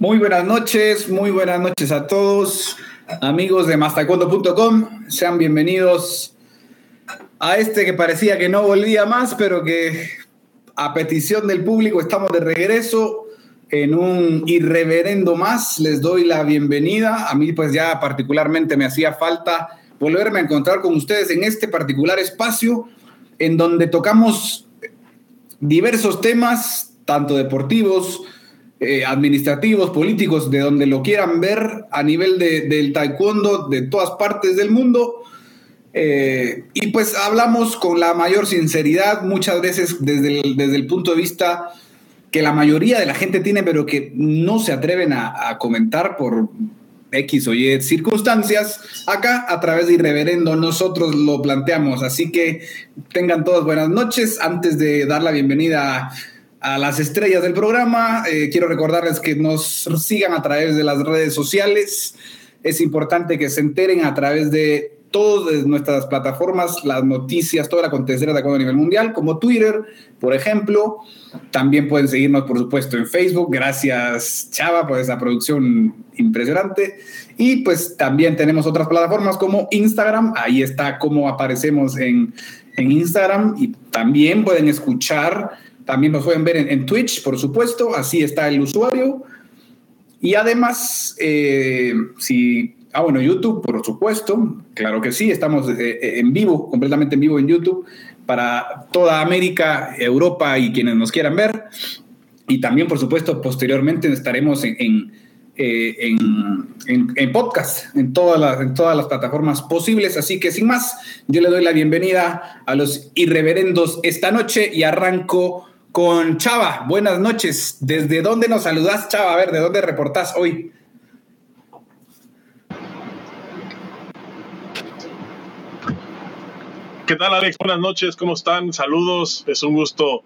Muy buenas noches, muy buenas noches a todos, amigos de mastaekwondo.com. Sean bienvenidos a este que parecía que no volvía más, pero que a petición del público estamos de regreso en un irreverendo más. Les doy la bienvenida. A mí pues ya particularmente me hacía falta volverme a encontrar con ustedes en este particular espacio en donde tocamos diversos temas, tanto deportivos, eh, administrativos, políticos, de donde lo quieran ver a nivel de, del taekwondo de todas partes del mundo. Eh, y pues hablamos con la mayor sinceridad, muchas veces desde el, desde el punto de vista que la mayoría de la gente tiene, pero que no se atreven a, a comentar por X o Y circunstancias. Acá, a través de Irreverendo, nosotros lo planteamos. Así que tengan todas buenas noches. Antes de dar la bienvenida a a las estrellas del programa. Eh, quiero recordarles que nos sigan a través de las redes sociales. Es importante que se enteren a través de todas nuestras plataformas, las noticias, todo el acontecer de a nivel mundial, como Twitter, por ejemplo. También pueden seguirnos, por supuesto, en Facebook. Gracias, Chava, por esa producción impresionante. Y pues también tenemos otras plataformas como Instagram. Ahí está cómo aparecemos en, en Instagram. Y también pueden escuchar también nos pueden ver en, Twitch, por supuesto, así está el usuario. Y además, eh, si... Ah, bueno, YouTube, por supuesto, claro que sí, estamos eh, eh, en vivo, completamente en vivo en YouTube, para toda América, Europa y quienes nos quieran ver. Y también, por supuesto, posteriormente estaremos en, en, podcast, en todas, las, en todas las plataformas posibles. Así que sin más, yo le doy la bienvenida a los irreverendos esta noche y arranco con Chava. Buenas noches. ¿Desde dónde nos saludas, Chava? A ver, ¿de dónde reportás hoy? ¿Qué tal, Alex? Buenas noches, ¿cómo están? Saludos, es un gusto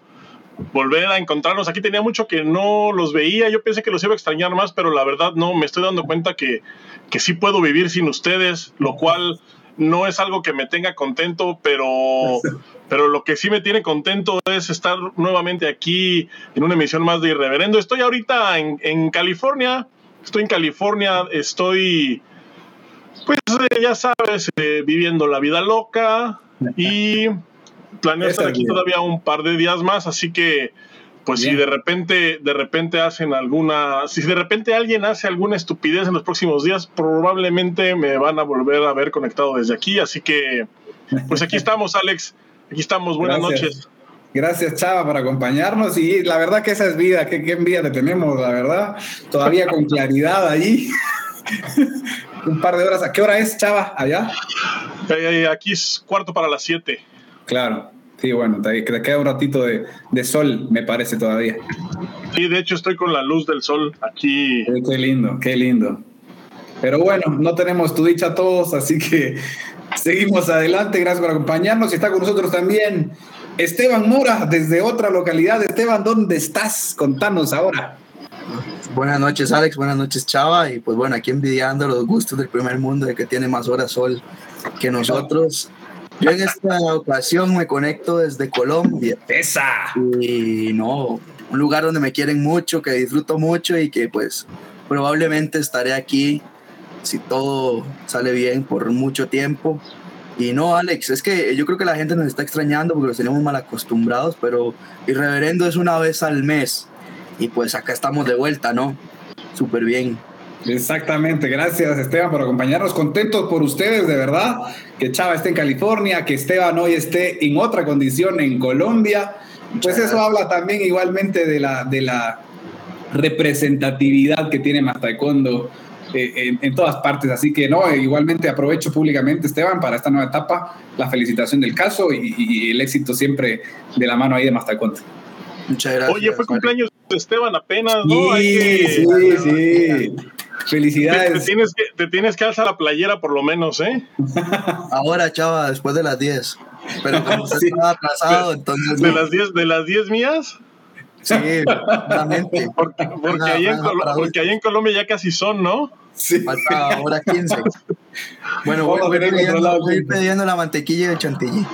volver a encontrarnos. Aquí tenía mucho que no los veía, yo pensé que los iba a extrañar más, pero la verdad no, me estoy dando cuenta que, que sí puedo vivir sin ustedes, lo cual no es algo que me tenga contento, pero, pero lo que sí me tiene contento es estar nuevamente aquí en una emisión más de Irreverendo. Estoy ahorita en, California, estoy en California, estoy, pues eh, ya sabes, eh, viviendo la vida loca y planeo estar aquí todavía un par de días más, así que pues si de repente, de repente hacen alguna, si de repente alguien hace alguna estupidez en los próximos días, probablemente me van a volver a ver conectado desde aquí. Así que, pues aquí estamos, Alex. Aquí estamos. Buenas noches. Gracias, Chava, por acompañarnos. Y la verdad que esa es vida, qué, qué envidia te tenemos, la verdad. Todavía con claridad allí. Un par de horas. ¿A qué hora es, Chava, allá? Aquí es cuarto para las siete. Claro. Sí, bueno, te, queda un ratito de, de, sol, me parece todavía. Sí, de hecho estoy con la luz del sol aquí. Qué lindo, qué lindo. Pero bueno, no tenemos tu dicha todos, así que seguimos adelante. Gracias por acompañarnos. Y está con nosotros también Esteban Mora, desde otra localidad. Esteban, ¿dónde estás? Contanos ahora. Buenas noches, Alex. Buenas noches, Chava. Y pues bueno, aquí envidiando los gustos del primer mundo de que tiene más horas sol que nosotros. Yo en esta ocasión me conecto desde Colombia. ¡Esa! Y no, un lugar donde me quieren mucho, que disfruto mucho y que pues probablemente estaré aquí si todo sale bien por mucho tiempo. Y no, Alex, es que yo creo que la gente nos está extrañando porque los tenemos mal acostumbrados, pero Irreverendo es una vez al mes. Y pues acá estamos de vuelta, ¿no? Súper bien. Exactamente, gracias Esteban por acompañarnos, contentos por ustedes, de verdad, que Chava esté en California, que Esteban hoy esté en otra condición en Colombia, pues eso habla también igualmente de la, de la representatividad que tiene Más Taekwondo eh, en, todas partes, así que no, igualmente aprovecho públicamente Esteban para esta nueva etapa, la felicitación del caso y, el éxito siempre de la mano ahí de Más Taekwondo. Muchas gracias. Oye, fue cumpleaños de Esteban apenas, ¿no? Sí, sí, sí. Felicidades. Te, tienes que, te tienes que alzar la playera por lo menos, ¿eh? Ahora, chava, después de las 10. Pero como usted estaba atrasado, entonces. ¿De, las 10, ¿De las 10 mías? Sí, realmente. Porque, porque, ahí en porque ahí en Colombia ya casi son, ¿no? Sí. Ahora 15. Bueno, voy, voy, pidiendo, voy, pidiendo, la mantequilla de chantilly.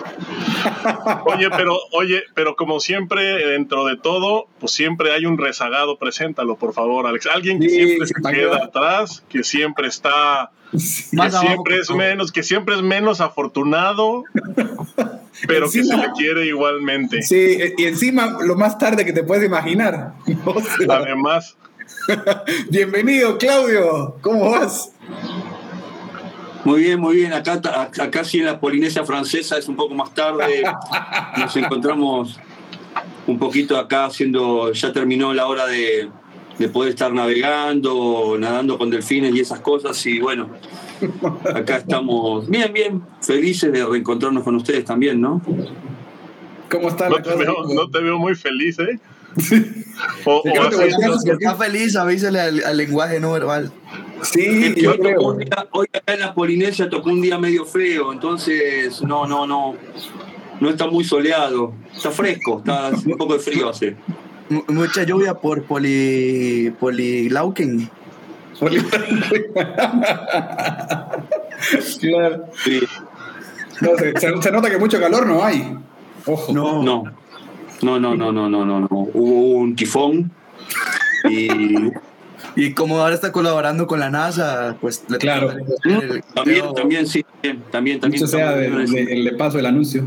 Oye, pero, oye, pero como siempre, dentro de todo, pues siempre hay un rezagado, preséntalo, por favor, Alex. Alguien que siempre se queda atrás, que siempre está, que siempre es menos, que siempre es menos afortunado, pero que se le quiere igualmente. Sí, y encima lo más tarde que te puedes imaginar. Además. Bienvenido, Claudio. ¿Cómo vas? Muy bien, muy bien. Acá, acá sí en la Polinesia francesa es un poco más tarde. Nos encontramos un poquito acá haciendo, ya terminó la hora de, poder estar navegando, nadando con delfines y esas cosas. Y bueno, acá estamos bien, bien, felices de reencontrarnos con ustedes también, ¿no? ¿Cómo están? No, te veo, no te veo muy feliz, ¿eh? O, está feliz, avísale al, lenguaje no verbal. Sí, yo creo. hoy acá en la Polinesia tocó un día medio feo, entonces no, no, no. No está muy soleado. Está fresco, está un poco de frío hace. mucha lluvia por poli, polilauken. claro. Sí. se, se, nota que mucho calor no hay. Ojo. No. no. No, no, no, no, no, no, no. Hubo un tifón y... y como ahora está colaborando con la NASA, pues... Claro. también, también, sí, también, también. sea de, paso el anuncio.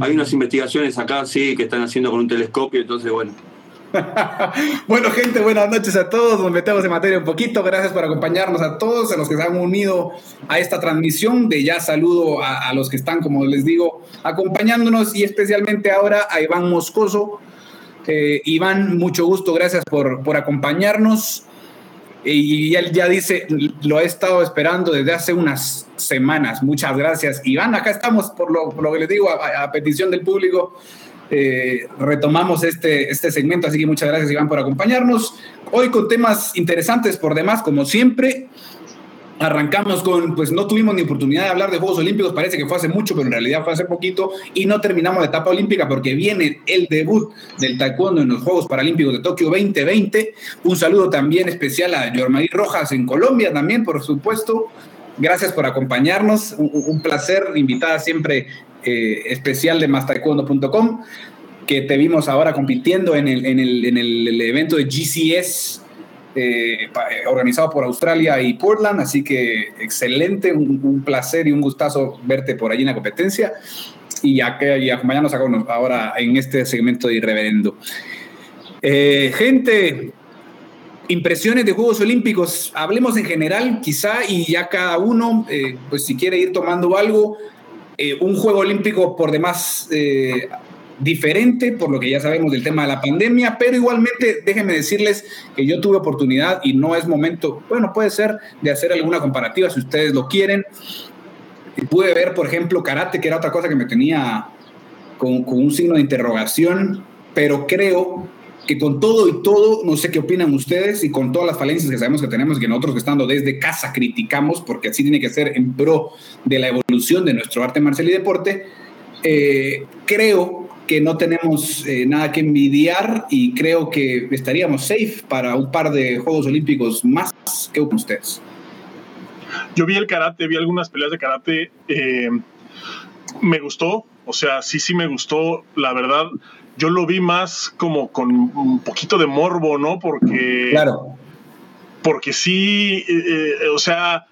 Hay unas investigaciones acá, sí, que están haciendo con un telescopio, entonces, bueno, bueno, gente, buenas noches a todos. Nos metemos en materia un poquito. Gracias por acompañarnos a todos, a los que se han unido a esta transmisión. De ya saludo a, los que están, como les digo, acompañándonos y especialmente ahora a Iván Moscoso. Eh, Iván, mucho gusto. Gracias por, por acompañarnos. Y él ya dice, lo he estado esperando desde hace unas semanas. Muchas gracias. Iván, acá estamos por lo, por lo que les digo, a petición del público eh, retomamos este, este segmento, así que muchas gracias Iván por acompañarnos. Hoy con temas interesantes por demás, como siempre. Arrancamos con, pues no tuvimos ni oportunidad de hablar de Juegos Olímpicos, parece que fue hace mucho, pero en realidad fue hace poquito, y no terminamos la etapa olímpica porque viene el debut del taekwondo en los Juegos Paralímpicos de Tokio 2020. Un saludo también especial a Yormarí Rojas en Colombia también, por supuesto. Gracias por acompañarnos, un, placer, invitada siempre eh, especial de mastaekwondo.com, que te vimos ahora compitiendo en el, en evento de GCS eh, eh, organizado por Australia y Portland, así que excelente, un, placer y un gustazo verte por allí en la competencia. Y, y acompañarnos ahora en este segmento de Irreverendo. gente, impresiones de Juegos Olímpicos, hablemos en general quizá y ya cada uno, pues si quiere ir tomando algo, eh, un juego olímpico por demás eh, diferente, por lo que ya sabemos del tema de la pandemia, pero igualmente déjenme decirles que yo tuve oportunidad y no es momento, bueno, puede ser de hacer alguna comparativa si ustedes lo quieren. Pude ver, por ejemplo, karate, que era otra cosa que me tenía con, con un signo de interrogación, pero creo que con todo y todo, no sé qué opinan ustedes y con todas las falencias que sabemos que tenemos que nosotros estando desde casa criticamos, porque así tiene que ser en pro de la evolución de nuestro arte marcial y deporte, eh, creo que no tenemos eh, nada que envidiar y creo que estaríamos safe para un par de Juegos Olímpicos más que ustedes. Yo vi el karate, vi algunas peleas de karate, eh, me gustó, o sea, sí, sí me gustó, la verdad yo lo vi más como con un poquito de morbo, ¿no? Porque. Claro. Porque sí, eh, eh, o sea,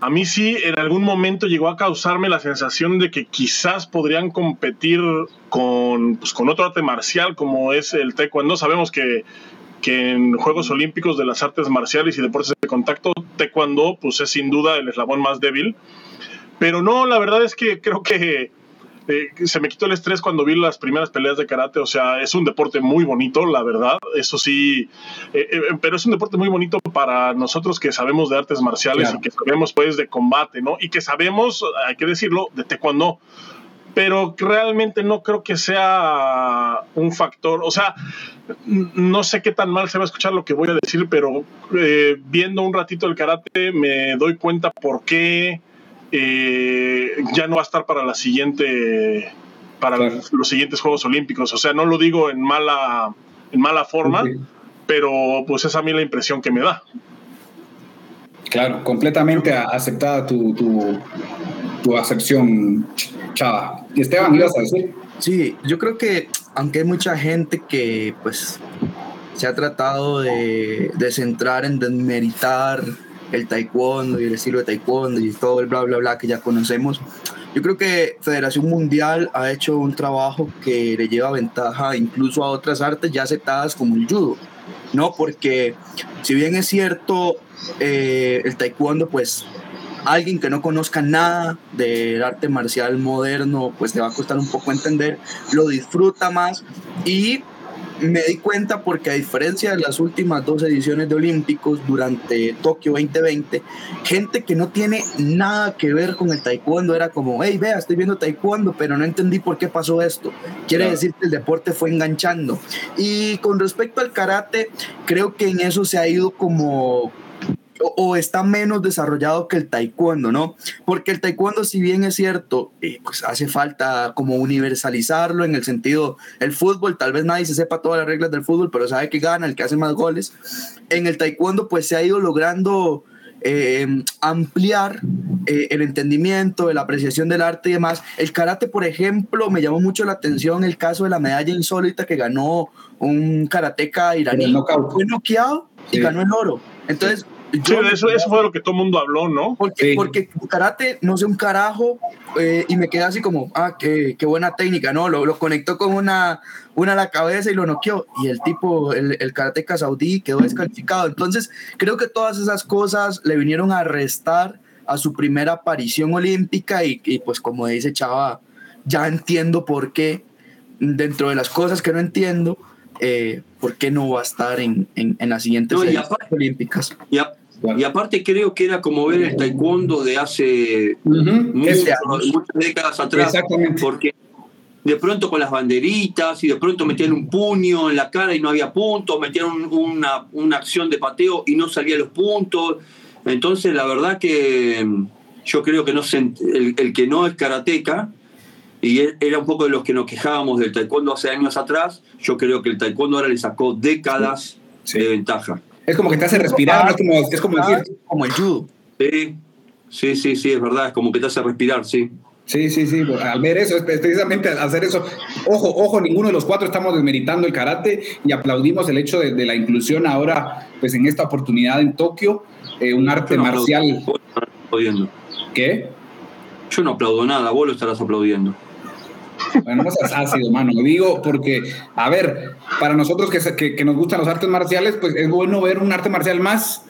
a mí sí en algún momento llegó a causarme la sensación de que quizás podrían competir con, pues, con otro arte marcial como es el taekwondo. Sabemos que, que en Juegos Olímpicos de las artes marciales y deportes de contacto, taekwondo pues es sin duda el eslabón más débil. Pero no, la verdad es que creo que eh, se me quitó el estrés cuando vi las primeras peleas de karate. O sea, es un deporte muy bonito, la verdad. Eso sí, eh, eh, pero es un deporte muy bonito para nosotros que sabemos de artes marciales y que sabemos, pues, de combate, ¿no? Y que sabemos, hay que decirlo, de taekwondo. Pero realmente no creo que sea un factor. O sea, no sé qué tan mal se va a escuchar lo que voy a decir, pero viendo un ratito el karate me doy cuenta por qué eh, ya no va a estar para la siguiente para los siguientes Juegos Olímpicos. O sea, no lo digo en mala, en mala forma, pero pues esa a mí la impresión que me da. Claro, completamente aceptada tu, tu acepción, Chava. Y Esteban, ibas a decir. Sí, yo creo que aunque hay mucha gente que pues se ha tratado de, de centrar en desmeritar el taekwondo y el estilo de taekwondo y todo el bla bla bla que ya conocemos, yo creo que Federación Mundial ha hecho un trabajo que le lleva ventaja incluso a otras artes ya aceptadas como el judo, ¿no? Porque si bien es cierto, eh, el taekwondo pues alguien que no conozca nada del arte marcial moderno, pues le va a costar un poco entender, lo disfruta más y me di cuenta porque a diferencia de las últimas dos ediciones de Olímpicos durante Tokio 2020, gente que no tiene nada que ver con el taekwondo era como, hey, vea, estoy viendo taekwondo, pero no entendí por qué pasó esto. Quiere decir que el deporte fue enganchando. Y con respecto al karate, creo que en eso se ha ido como o, está menos desarrollado que el taekwondo, ¿no? Porque el taekwondo, si bien es cierto, eh, pues hace falta como universalizarlo en el sentido, el fútbol, tal vez nadie se sepa todas las reglas del fútbol, pero sabe que gana el que hace más goles. En el taekwondo, pues se ha ido logrando eh, ampliar eh, el entendimiento, la apreciación del arte y demás. El karate, por ejemplo, me llamó mucho la atención el caso de la medalla insólita que ganó un karateca iraní. Fue noqueado y ganó el oro. Entonces, eso, eso fue lo que todo el mundo habló, ¿no? Porque, porque karate no sé un carajo eh, y me quedé así como, ah, qué, qué buena técnica, ¿no? Lo, lo, conectó con una, una a la cabeza y lo noqueó. Y el tipo, el, el karateca saudí quedó descalificado. Entonces, creo que todas esas cosas le vinieron a restar a su primera aparición olímpica y, y pues como dice Chava, ya entiendo por qué, dentro de las cosas que no entiendo, eh, ¿por qué no va a estar en, en, en las siguientes no, olímpicas? Y, y aparte creo que era como ver el taekwondo de hace muchas, décadas atrás, porque de pronto con las banderitas y de pronto metían un puño en la cara y no había puntos, metían una, una acción de pateo y no salían los puntos. Entonces la verdad que mm, yo creo que no el, el que no es karateca, y era un poco de los que nos quejábamos del taekwondo hace años atrás, yo creo que el taekwondo ahora le sacó décadas de ventaja. Es como que te hace respirar, es como, es como decir. Como el judo. Sí, sí, sí, sí, es verdad, es como que te hace respirar, sí. Sí, sí, sí, al ver eso, precisamente al hacer eso, ojo, ojo, ninguno de los cuatro estamos desmeritando el karate y aplaudimos el hecho de, la inclusión ahora, pues en esta oportunidad en Tokio, eh, un arte marcial. Aplaudiendo. ¿Qué? Yo no aplaudo nada, vos lo estarás aplaudiendo. Bueno, no seas ácido, mano. Digo porque, a ver, para nosotros que, que, nos gustan los artes marciales, pues es bueno ver un arte marcial más,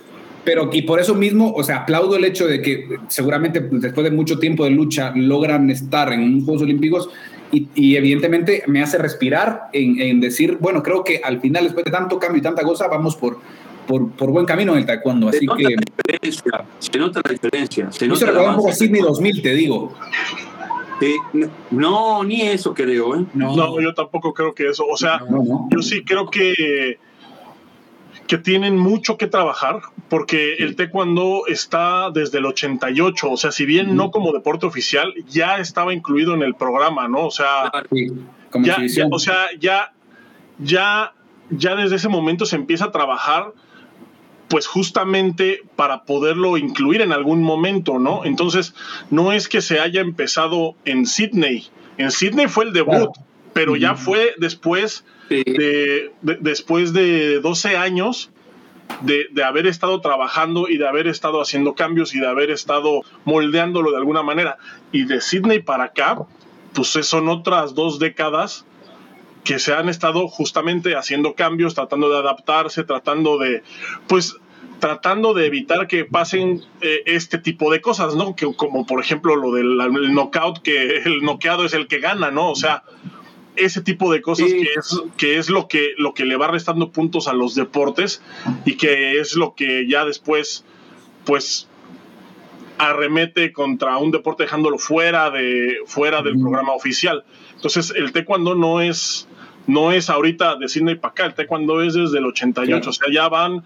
pero y por eso mismo, o sea, aplaudo el hecho de que seguramente después de mucho tiempo de lucha logran estar en unos Juegos Olímpicos y, y evidentemente me hace respirar en, en, decir, bueno, creo que al final, después de tanto cambio y tanta cosa, vamos por, por, por buen camino en el taekwondo. Así se que. La se nota la diferencia. Se nota la un poco Sydney 2000, te digo no, ni eso creo. ¿eh? No. yo tampoco creo que eso. O sea, yo sí creo que, que tienen mucho que trabajar porque el taekwondo está desde el 88. O sea, si bien no como deporte oficial, ya estaba incluido en el programa, ¿no? O sea, ya, o sea, ya, ya, ya desde ese momento se empieza a trabajar pues justamente para poderlo incluir en algún momento, ¿no? Entonces, no es que se haya empezado en Sydney. En Sydney fue el debut, pero ya fue después de, después de 12 años de, de, haber estado trabajando y de haber estado haciendo cambios y de haber estado moldeándolo de alguna manera. Y de Sydney para acá, pues son otras dos décadas que se han estado justamente haciendo cambios, tratando de adaptarse, tratando de, pues, tratando de evitar que pasen eh, este tipo de cosas, ¿no? Que, como por ejemplo lo del knockout, que el noqueado es el que gana, ¿no? O sea, ese tipo de cosas que, es, que es lo que, lo que le va restando puntos a los deportes y que es lo que ya después, pues, arremete contra un deporte dejándolo fuera, de, fuera del programa oficial. Entonces, el taekwondo no es no es ahorita de Sydney para acá, el taekwondo es desde el 88, o sea, ya van,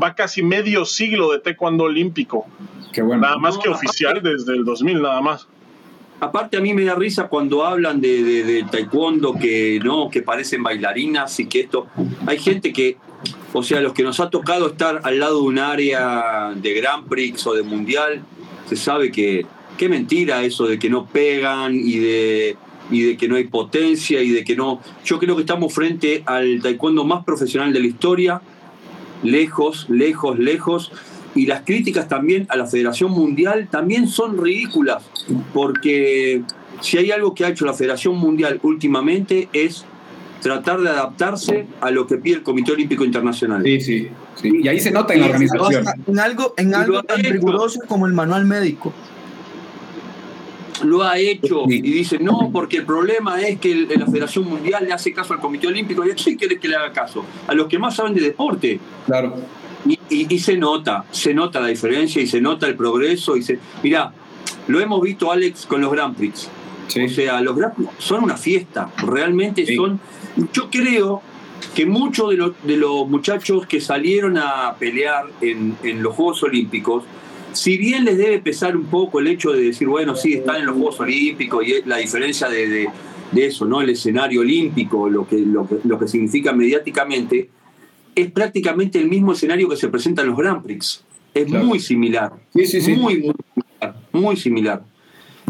va casi medio siglo de taekwondo olímpico. Qué bueno. Nada más que oficial desde el 2000, nada más. Aparte a mí me da risa cuando hablan de, de, taekwondo que no, que parecen bailarinas y que esto. Hay gente que, o sea, los que nos ha tocado estar al lado de un área de Grand Prix o de Mundial, se sabe que qué mentira eso de que no pegan y de, y de que no hay potencia y de que no... Yo creo que estamos frente al taekwondo más profesional de la historia, lejos, lejos, lejos. Y las críticas también a la Federación Mundial también son ridículas, porque si hay algo que ha hecho la Federación Mundial últimamente es tratar de adaptarse a lo que pide el Comité Olímpico Internacional. Sí, sí. sí. Y ahí se nota en la organización. En algo, en algo tan riguroso como el manual médico lo ha hecho y dice, no, porque el problema es que la Federación Mundial le hace caso al Comité Olímpico. ¿Y a quién quiere que le haga caso? A los que más saben de deporte. Claro. Y, y, se nota, se nota la diferencia y se nota el progreso. Y se, mirá, lo hemos visto, Alex, con los Grand Prix. O sea, los Grand Prix son una fiesta, realmente son... Yo creo que muchos de los, de los muchachos que salieron a pelear en, en los Juegos Olímpicos, si bien les debe pesar un poco el hecho de decir, bueno, sí, están en los Juegos Olímpicos y la diferencia de, eso, ¿no? El escenario olímpico, lo que, lo que, significa mediáticamente, es prácticamente el mismo escenario que se presenta en los Grand Prix. Es muy similar. Sí, sí, sí. Muy, muy similar. Muy similar.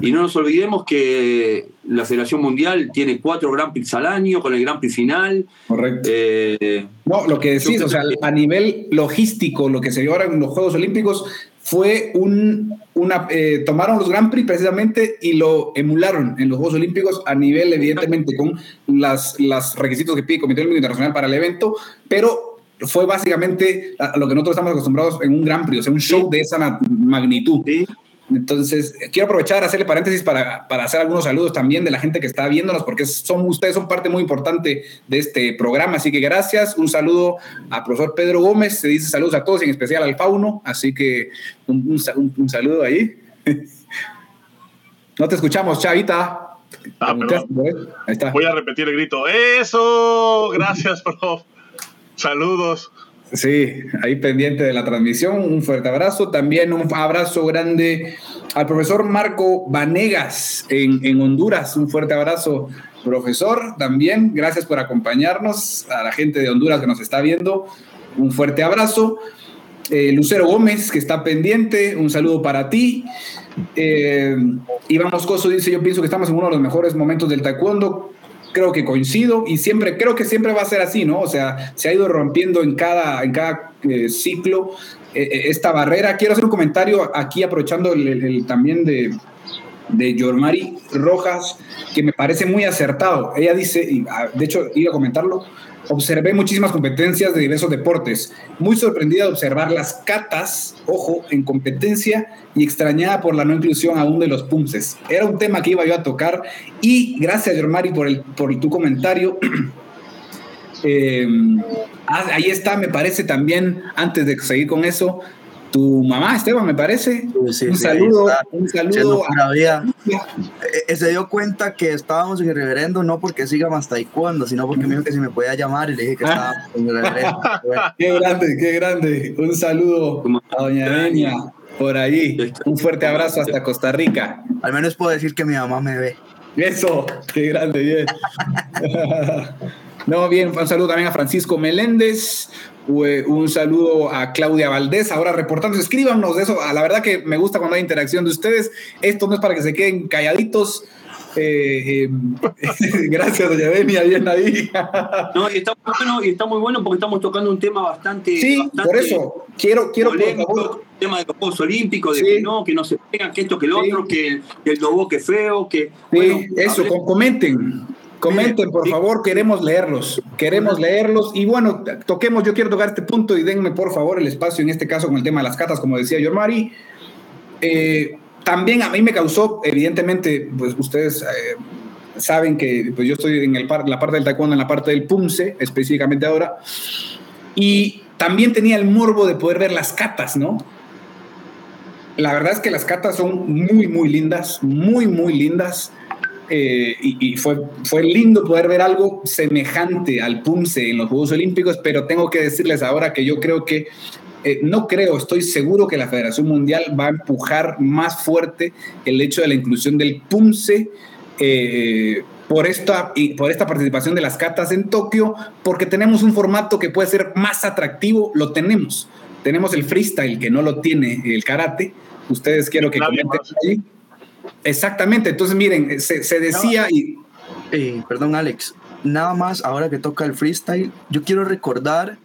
Y no nos olvidemos que la Federación Mundial tiene cuatro Grand Prix al año con el Grand Prix final. Correcto. Eh, no, lo que decís, o sea, a nivel logístico, lo que se vio ahora en los Juegos Olímpicos fue un, una, eh, tomaron los Grand Prix precisamente y lo emularon en los Juegos Olímpicos a nivel, evidentemente, con las, las requisitos que pide el Comité Olímpico Internacional para el evento, pero fue básicamente a lo que nosotros estamos acostumbrados en un Grand Prix, o sea, un show de esa magnitud. Sí. Entonces, quiero aprovechar, hacerle paréntesis para, para, hacer algunos saludos también de la gente que está viéndonos, porque son, ustedes son parte muy importante de este programa. Así que gracias. Un saludo al profesor Pedro Gómez. Se dice saludos a todos, en especial al Fauno. Así que un, un, saludo ahí. no te escuchamos, Chavita. Ah, Voy a repetir el grito. ¡Eso! Gracias, prof. Saludos. Sí, ahí pendiente de la transmisión. Un fuerte abrazo. También un abrazo grande al profesor Marco Vanegas en, Honduras. Un fuerte abrazo, profesor. También, gracias por acompañarnos. A la gente de Honduras que nos está viendo, un fuerte abrazo. Eh, Lucero Gómez, que está pendiente, un saludo para ti. Eh, Iván Moscoso dice, yo pienso que estamos en uno de los mejores momentos del taekwondo creo que coincido y siempre, creo que siempre va a ser así, ¿no? O sea, se ha ido rompiendo en cada, en cada eh, ciclo eh, eh, esta barrera. Quiero hacer un comentario aquí aprovechando el, también de, de Yormari Rojas, que me parece muy acertado. Ella dice, y ah, de hecho iba a comentarlo, Observé muchísimas competencias de diversos deportes. Muy sorprendida de observar las catas, ojo, en competencia y extrañada por la no inclusión aún de los punces. Era un tema que iba yo a tocar y gracias, Germari, por, el, por tu comentario. Eh, ah, ahí está, me parece también, antes de seguir con eso, tu mamá, Esteban, me parece. un saludo, un saludo. Eh, se dio cuenta que estábamos en el reverendo no porque siga más taekwondo, sino porque me dijo que si me podía llamar y le dije que estábamos en el reverendo. qué grande, qué grande. Un saludo a doña Deña por ahí. Un fuerte abrazo hasta Costa Rica. Al menos puedo decir que mi mamá me ve. Eso, qué grande, bien. no, bien, un saludo también a Francisco Meléndez, un saludo a Claudia Valdés, ahora reportando. Escríbanos de eso. A la verdad que me gusta cuando hay interacción de ustedes. Esto no es para que se queden calladitos. Eh, eh, gracias, doña Denia, bien ahí. no, y está, muy bueno, y está muy bueno porque estamos tocando un tema bastante. Sí, por eso. Quiero, quiero por favor. El tema de los Juegos Olímpicos, de que no, que no se pegan, que esto, que el otro, que el, dobo que feo, que. Sí, eso, comenten. Comenten, por favor, queremos leerlos, queremos leerlos. Y bueno, toquemos, yo quiero tocar este punto y denme, por favor, el espacio, en este caso con el tema de las catas, como decía Yormari. Eh, también a mí me causó, evidentemente, pues ustedes eh, saben que pues yo estoy en el la parte del taekwondo, en la parte del punce, específicamente ahora. Y también tenía el morbo de poder ver las catas, ¿no? La verdad es que las catas son muy, muy lindas, muy, muy lindas. Eh, y, fue, fue lindo poder ver algo semejante al Punce en los Juegos Olímpicos, pero tengo que decirles ahora que yo creo que, eh, no creo, estoy seguro que la Federación Mundial va a empujar más fuerte el hecho de la inclusión del Punce. Eh, por esta, y por esta participación de las catas en Tokio, porque tenemos un formato que puede ser más atractivo, lo tenemos. Tenemos el freestyle que no lo tiene el karate. Ustedes quiero que comenten ahí Exactamente, entonces miren, se, decía y... Eh, perdón Alex, nada más ahora que toca el freestyle, yo quiero recordar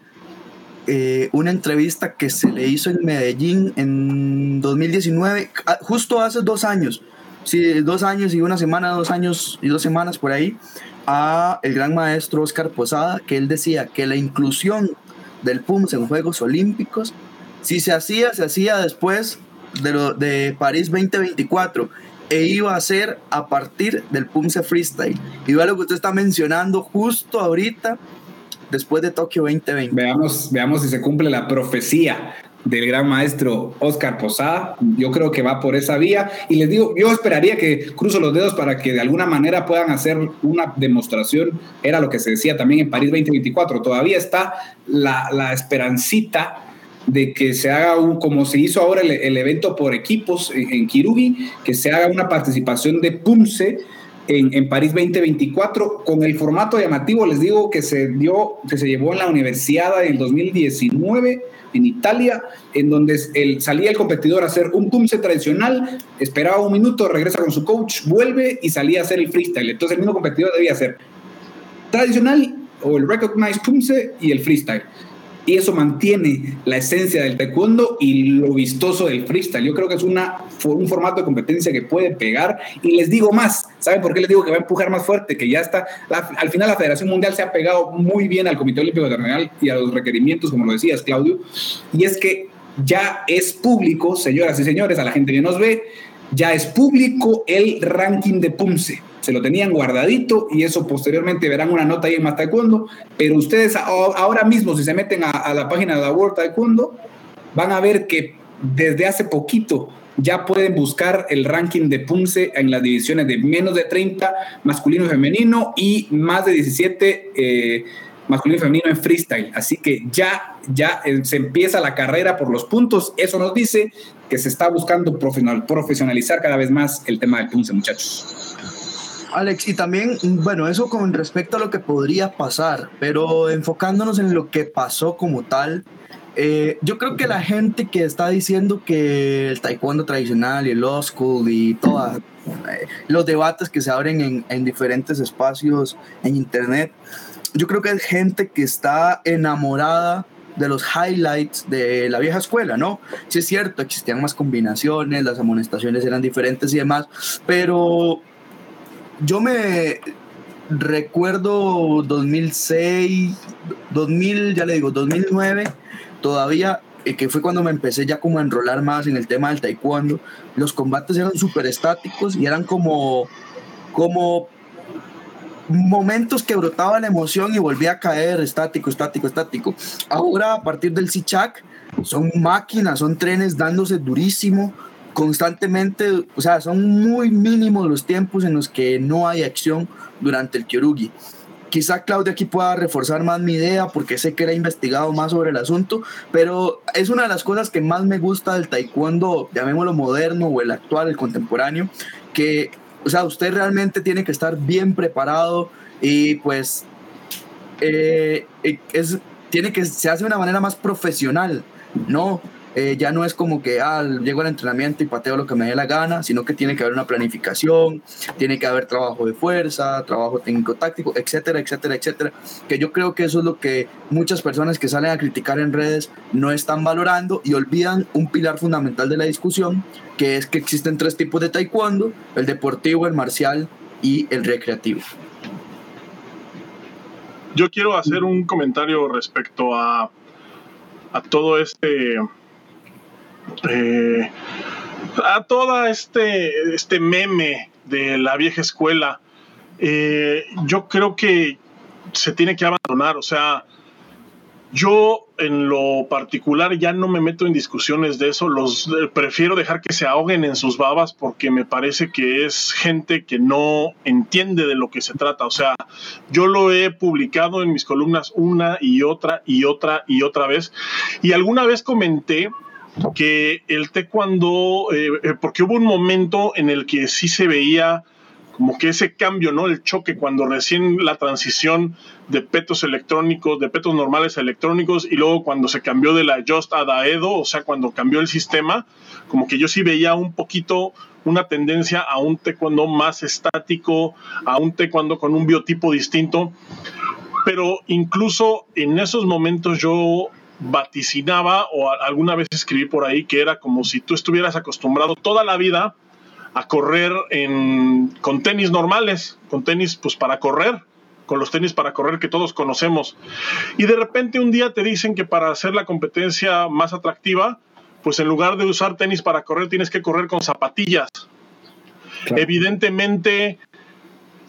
eh, una entrevista que se le hizo en Medellín en 2019, ah, justo hace dos años, sí, dos años y una semana, dos años y dos semanas por ahí, a el gran maestro Oscar Posada, que él decía que la inclusión del PUMS en Juegos Olímpicos, si se hacía, se hacía después de, lo, de París 2024 e iba a ser a partir del PUMSE Freestyle. Y vea lo que usted está mencionando justo ahorita, después de Tokio 2020. Veamos, veamos si se cumple la profecía del gran maestro Oscar Posada. Yo creo que va por esa vía. Y les digo, yo esperaría que cruzo los dedos para que de alguna manera puedan hacer una demostración. Era lo que se decía también en París 2024. Todavía está la, la esperancita de que se haga un, como se hizo ahora el, evento por equipos en, en, Kirugi, que se haga una participación de PUMSE en, en, París 2024 con el formato llamativo, les digo que se dio, que se llevó en la universidad en el 2019 en Italia, en donde el, salía el competidor a hacer un PUMSE tradicional, esperaba un minuto, regresa con su coach, vuelve y salía a hacer el freestyle. Entonces el mismo competidor debía hacer tradicional o el recognized PUMSE y el freestyle y eso mantiene la esencia del taekwondo y lo vistoso del freestyle. Yo creo que es una, un formato de competencia que puede pegar y les digo más, ¿saben por qué les digo que va a empujar más fuerte? Que ya está, al final la Federación Mundial se ha pegado muy bien al Comité Olímpico Internacional y a los requerimientos, como lo decías, Claudio, y es que ya es público, señoras y señores, a la gente que nos ve, ya es público el ranking de PUMSE se lo tenían guardadito y eso posteriormente verán una nota ahí en Más Taekwondo, pero ustedes ahora mismo si se meten a, la página de la World Taekwondo, van a ver que desde hace poquito ya pueden buscar el ranking de PUMSE en las divisiones de menos de 30 masculino y femenino y más de 17 eh, masculino y femenino en freestyle. Así que ya, ya eh, se empieza la carrera por los puntos. Eso nos dice que se está buscando profesionalizar cada vez más el tema del PUMSE, muchachos. Alex, y también, bueno, eso con respecto a lo que podría pasar, pero enfocándonos en lo que pasó como tal, eh, yo creo que la gente que está diciendo que el taekwondo tradicional y el old school y todos eh, los debates que se abren en, en, diferentes espacios en internet, yo creo que es gente que está enamorada de los highlights de la vieja escuela, ¿no? Sí es cierto, existían más combinaciones, las amonestaciones eran diferentes y demás, pero yo me recuerdo 2006, 2000, ya le digo, 2009, todavía, eh, que fue cuando me empecé ya como a enrolar más en el tema del taekwondo, los combates eran súper estáticos y eran como, como momentos que brotaba la emoción y volvía a caer estático, estático, estático. Ahora, a partir del Sichak, son máquinas, son trenes dándose durísimo, constantemente, o sea, son muy mínimos los tiempos en los que no hay acción durante el Kyorugi. Quizá Claudia aquí pueda reforzar más mi idea porque sé que ha investigado más sobre el asunto, pero es una de las cosas que más me gusta del taekwondo, llamémoslo moderno o el actual, el contemporáneo, que, o sea, usted realmente tiene que estar bien preparado y pues eh, es, tiene que, se hace de una manera más profesional, ¿no? Eh, ya no es como que ah, llego al entrenamiento y pateo lo que me dé la gana, sino que tiene que haber una planificación, tiene que haber trabajo de fuerza, trabajo técnico-táctico, etcétera, etcétera, etcétera. Que yo creo que eso es lo que muchas personas que salen a criticar en redes no están valorando y olvidan un pilar fundamental de la discusión, que es que existen tres tipos de taekwondo, el deportivo, el marcial y el recreativo. Yo quiero hacer un comentario respecto a, a todo este eh, a toda este, este meme de la vieja escuela, eh, yo creo que se tiene que abandonar. O sea, yo en lo particular ya no me meto en discusiones de eso, los eh, prefiero dejar que se ahoguen en sus babas porque me parece que es gente que no entiende de lo que se trata. O sea, yo lo he publicado en mis columnas una y otra y otra y otra vez y alguna vez comenté que el taekwondo, eh, eh, porque hubo un momento en el que sí se veía como que ese cambio, ¿no? El choque cuando recién la transición de petos electrónicos, de petos normales electrónicos, y luego cuando se cambió de la Just a Daedo, o sea, cuando cambió el sistema, como que yo sí veía un poquito una tendencia a un taekwondo más estático, a un taekwondo con un biotipo distinto, pero incluso en esos momentos yo vaticinaba o alguna vez escribí por ahí que era como si tú estuvieras acostumbrado toda la vida a correr con tenis normales, con tenis pues para correr, con los tenis para correr que todos conocemos. Y de repente un día te dicen que para hacer la competencia más atractiva, pues en lugar de usar tenis para correr tienes que correr con zapatillas. Evidentemente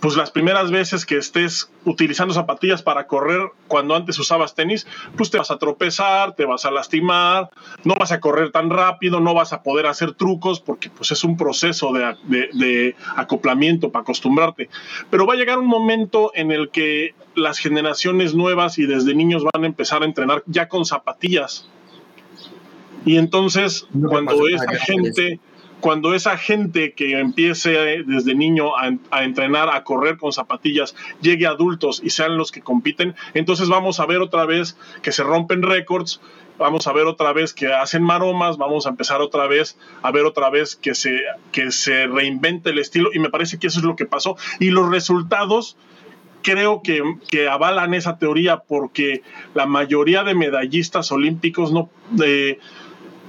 pues las primeras veces que estés utilizando zapatillas para correr cuando antes usabas tenis, pues te vas a tropezar, te vas a lastimar, no vas a correr tan rápido, no vas a poder hacer trucos porque pues es un proceso de, acoplamiento para acostumbrarte. Pero va a llegar un momento en el que las generaciones nuevas y desde niños van a empezar a entrenar ya con zapatillas. Y entonces cuando esa gente cuando esa gente que empiece desde niño a, entrenar, a correr con zapatillas, llegue a adultos y sean los que compiten, entonces vamos a ver otra vez que se rompen récords, vamos a ver otra vez que hacen maromas, vamos a empezar otra vez a ver otra vez que se, que se reinvente el estilo y me parece que eso es lo que pasó. Y los resultados creo que, que avalan esa teoría porque la mayoría de medallistas olímpicos no, eh,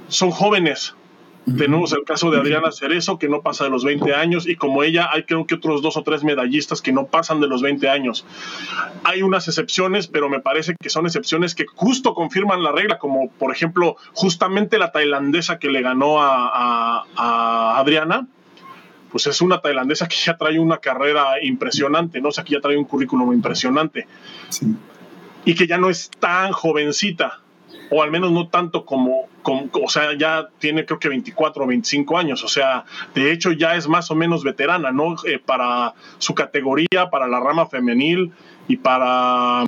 son jóvenes, tenemos el caso de Adriana Cerezo, que no pasa de los 20 años, y como ella, hay creo que otros dos o tres medallistas que no pasan de los 20 años. Hay unas excepciones, pero me parece que son excepciones que justo confirman la regla, como por ejemplo, justamente la tailandesa que le ganó a, Adriana, pues es una tailandesa que ya trae una carrera impresionante, ¿no? O sea, que ya trae un currículum impresionante. Y que ya no es tan jovencita o al menos no tanto como, o sea, ya tiene creo que 24 o 25 años, o sea, de hecho ya es más o menos veterana, ¿no? Eh, para su categoría, para la rama femenil y para,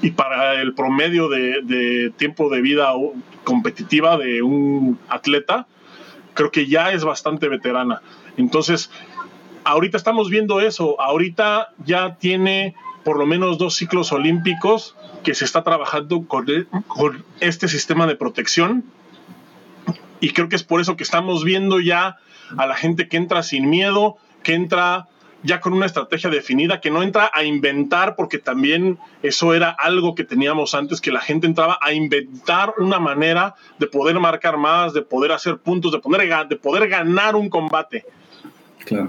y para el promedio de, tiempo de vida competitiva de un atleta, creo que ya es bastante veterana. Entonces, ahorita estamos viendo eso, ahorita ya tiene por lo menos dos ciclos olímpicos que se está trabajando con, con este sistema de protección. Y creo que es por eso que estamos viendo ya a la gente que entra sin miedo, que entra ya con una estrategia definida, que no entra a inventar, porque también eso era algo que teníamos antes, que la gente entraba a inventar una manera de poder marcar más, de poder hacer puntos, de, poder, de poder ganar un combate. Claro.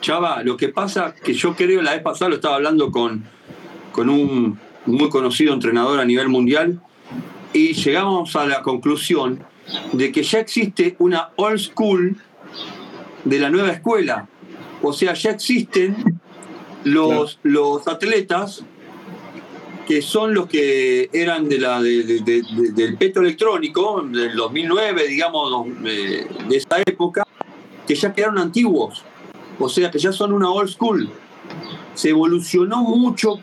Chava, lo que pasa que yo creo, la vez pasada lo estaba hablando con, con un muy conocido entrenador a nivel mundial y llegamos a la conclusión de que ya existe una old school de la nueva escuela. O sea, ya existen los, los atletas que son los que eran de la, del peto electrónico, del 2009, digamos, de esa época, que ya quedaron antiguos o sea que ya son una old school. Se evolucionó mucho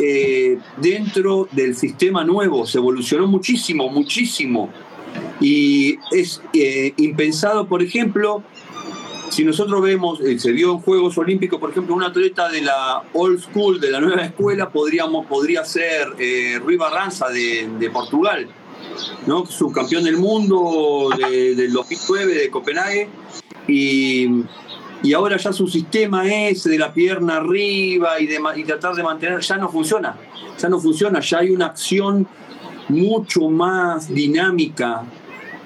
eh, dentro del sistema nuevo, se evolucionó muchísimo, muchísimo. Y es eh, impensado, por ejemplo, si nosotros vemos, eh, se vio en Juegos Olímpicos, por ejemplo, un atleta de la old school, de la nueva escuela, podríamos, podría ser Rui Barranza de, de, Portugal, ¿no? subcampeón del mundo de, del 2009 de Copenhague. Y y ahora ya su sistema ese de la pierna arriba y, de, y tratar de mantener, ya no funciona, ya no funciona, ya hay una acción mucho más dinámica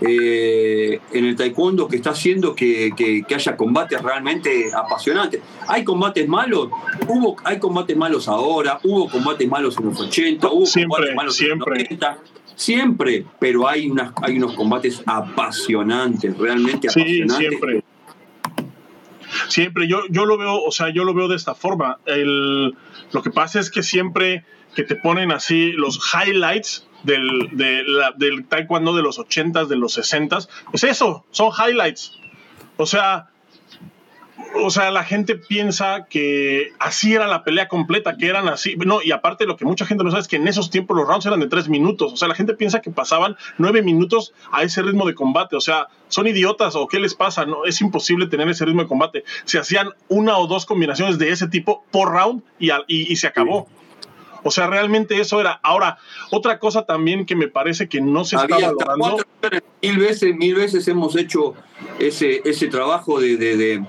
eh, en el taekwondo que está haciendo que, haya combates realmente apasionantes. ¿Hay combates malos? Hubo, hay combates malos ahora, hubo combates malos en los 80, hubo combates malos en los 90. Siempre, pero hay, unas, hay unos combates apasionantes, realmente apasionantes. siempre Siempre, yo, yo lo veo, o sea, yo lo veo de esta forma. El, lo que pasa es que siempre que te ponen así los highlights del, de del taekwondo de los 80s, de los 60s, es eso, son highlights. O sea, o sea, la gente piensa que así era la pelea completa, que eran así. No, y aparte lo que mucha gente no sabe es que en esos tiempos los rounds eran de tres minutos. O sea, la gente piensa que pasaban nueve minutos a ese ritmo de combate. O sea, son idiotas o qué les pasa. No, es imposible tener ese ritmo de combate. Se hacían una o dos combinaciones de ese tipo por round y, y, se acabó. O sea, realmente eso era. Ahora, otra cosa también que me parece que no se está valorando. Mil veces, mil veces hemos hecho ese, ese trabajo de, de, de,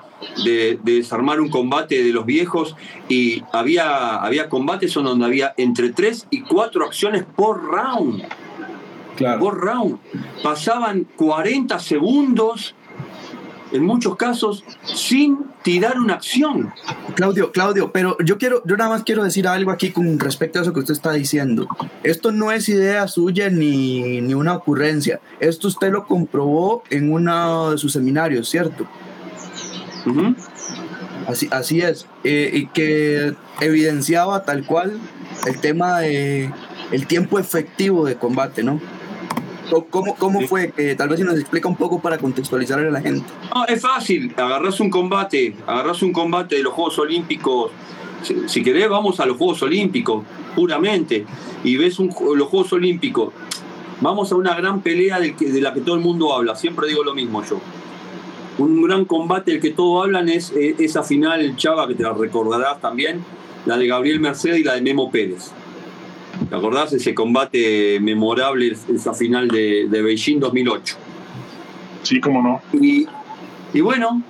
desarmar un combate de los viejos y había, había combates donde había entre tres y cuatro acciones por round. Por round. Pasaban 40 segundos en muchos casos sin tirar una acción. Claudio, Claudio, pero yo quiero, yo nada más quiero decir algo aquí con respecto a eso que usted está diciendo. Esto no es idea suya ni, ni una ocurrencia. Esto usted lo comprobó en uno de sus seminarios, ¿cierto? Así, así es. Eh, y que evidenciaba tal cual el tema de el tiempo efectivo de combate, ¿no? ¿Cómo, cómo fue? tal vez si nos explica un poco para contextualizar a la gente. No, es fácil. Agarras un combate, agarras un combate de los Juegos Olímpicos. Si, querés, vamos a los Juegos Olímpicos, puramente. Y ves un, los Juegos Olímpicos. Vamos a una gran pelea de, de la que todo el mundo habla. Siempre digo lo mismo yo. Un gran combate del que todos hablan es eh, esa final, Chava, que te la recordarás también, la de Gabriel Mercedes y la de Memo Pérez ¿Te acordás ese combate memorable, esa final de, Beijing 2008? Sí, cómo no. Y, y bueno,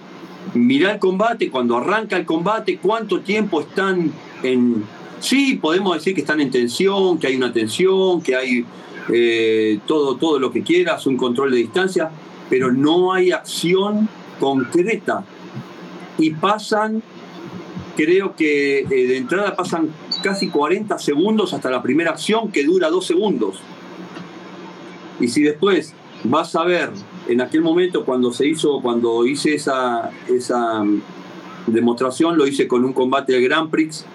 mirá el combate, cuando arranca el combate, cuánto tiempo están en... Sí, podemos decir que están en tensión, que hay una tensión, que hay eh, todo, todo lo que quieras, un control de distancia, pero no hay acción concreta. Y pasan, creo que eh, de entrada pasan casi 40 segundos hasta la primera acción que dura dos segundos. Y si después vas a ver en aquel momento cuando se hizo, cuando hice esa, esa mm, demostración, lo hice con un combate del Grand Prix,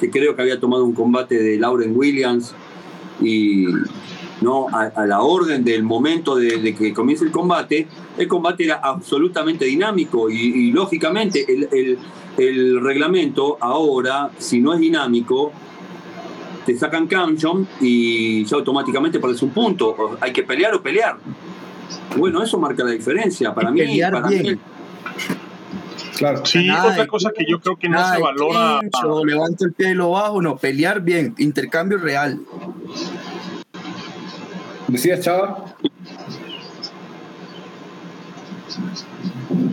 que creo que había tomado un combate de Lauren Williams y no a, la orden del momento de, que comience el combate, el combate era absolutamente dinámico y, lógicamente el, el, el reglamento ahora, si no es dinámico, te sacan canción y ya automáticamente parece un punto. Hay que pelear o pelear. Bueno, eso marca la diferencia. Para mí, para mí. Claro. Sí, otra cosa que yo creo que no se valora. levanto el pie y lo bajo, no, pelear bien, intercambio real. ¿Decías, Chava?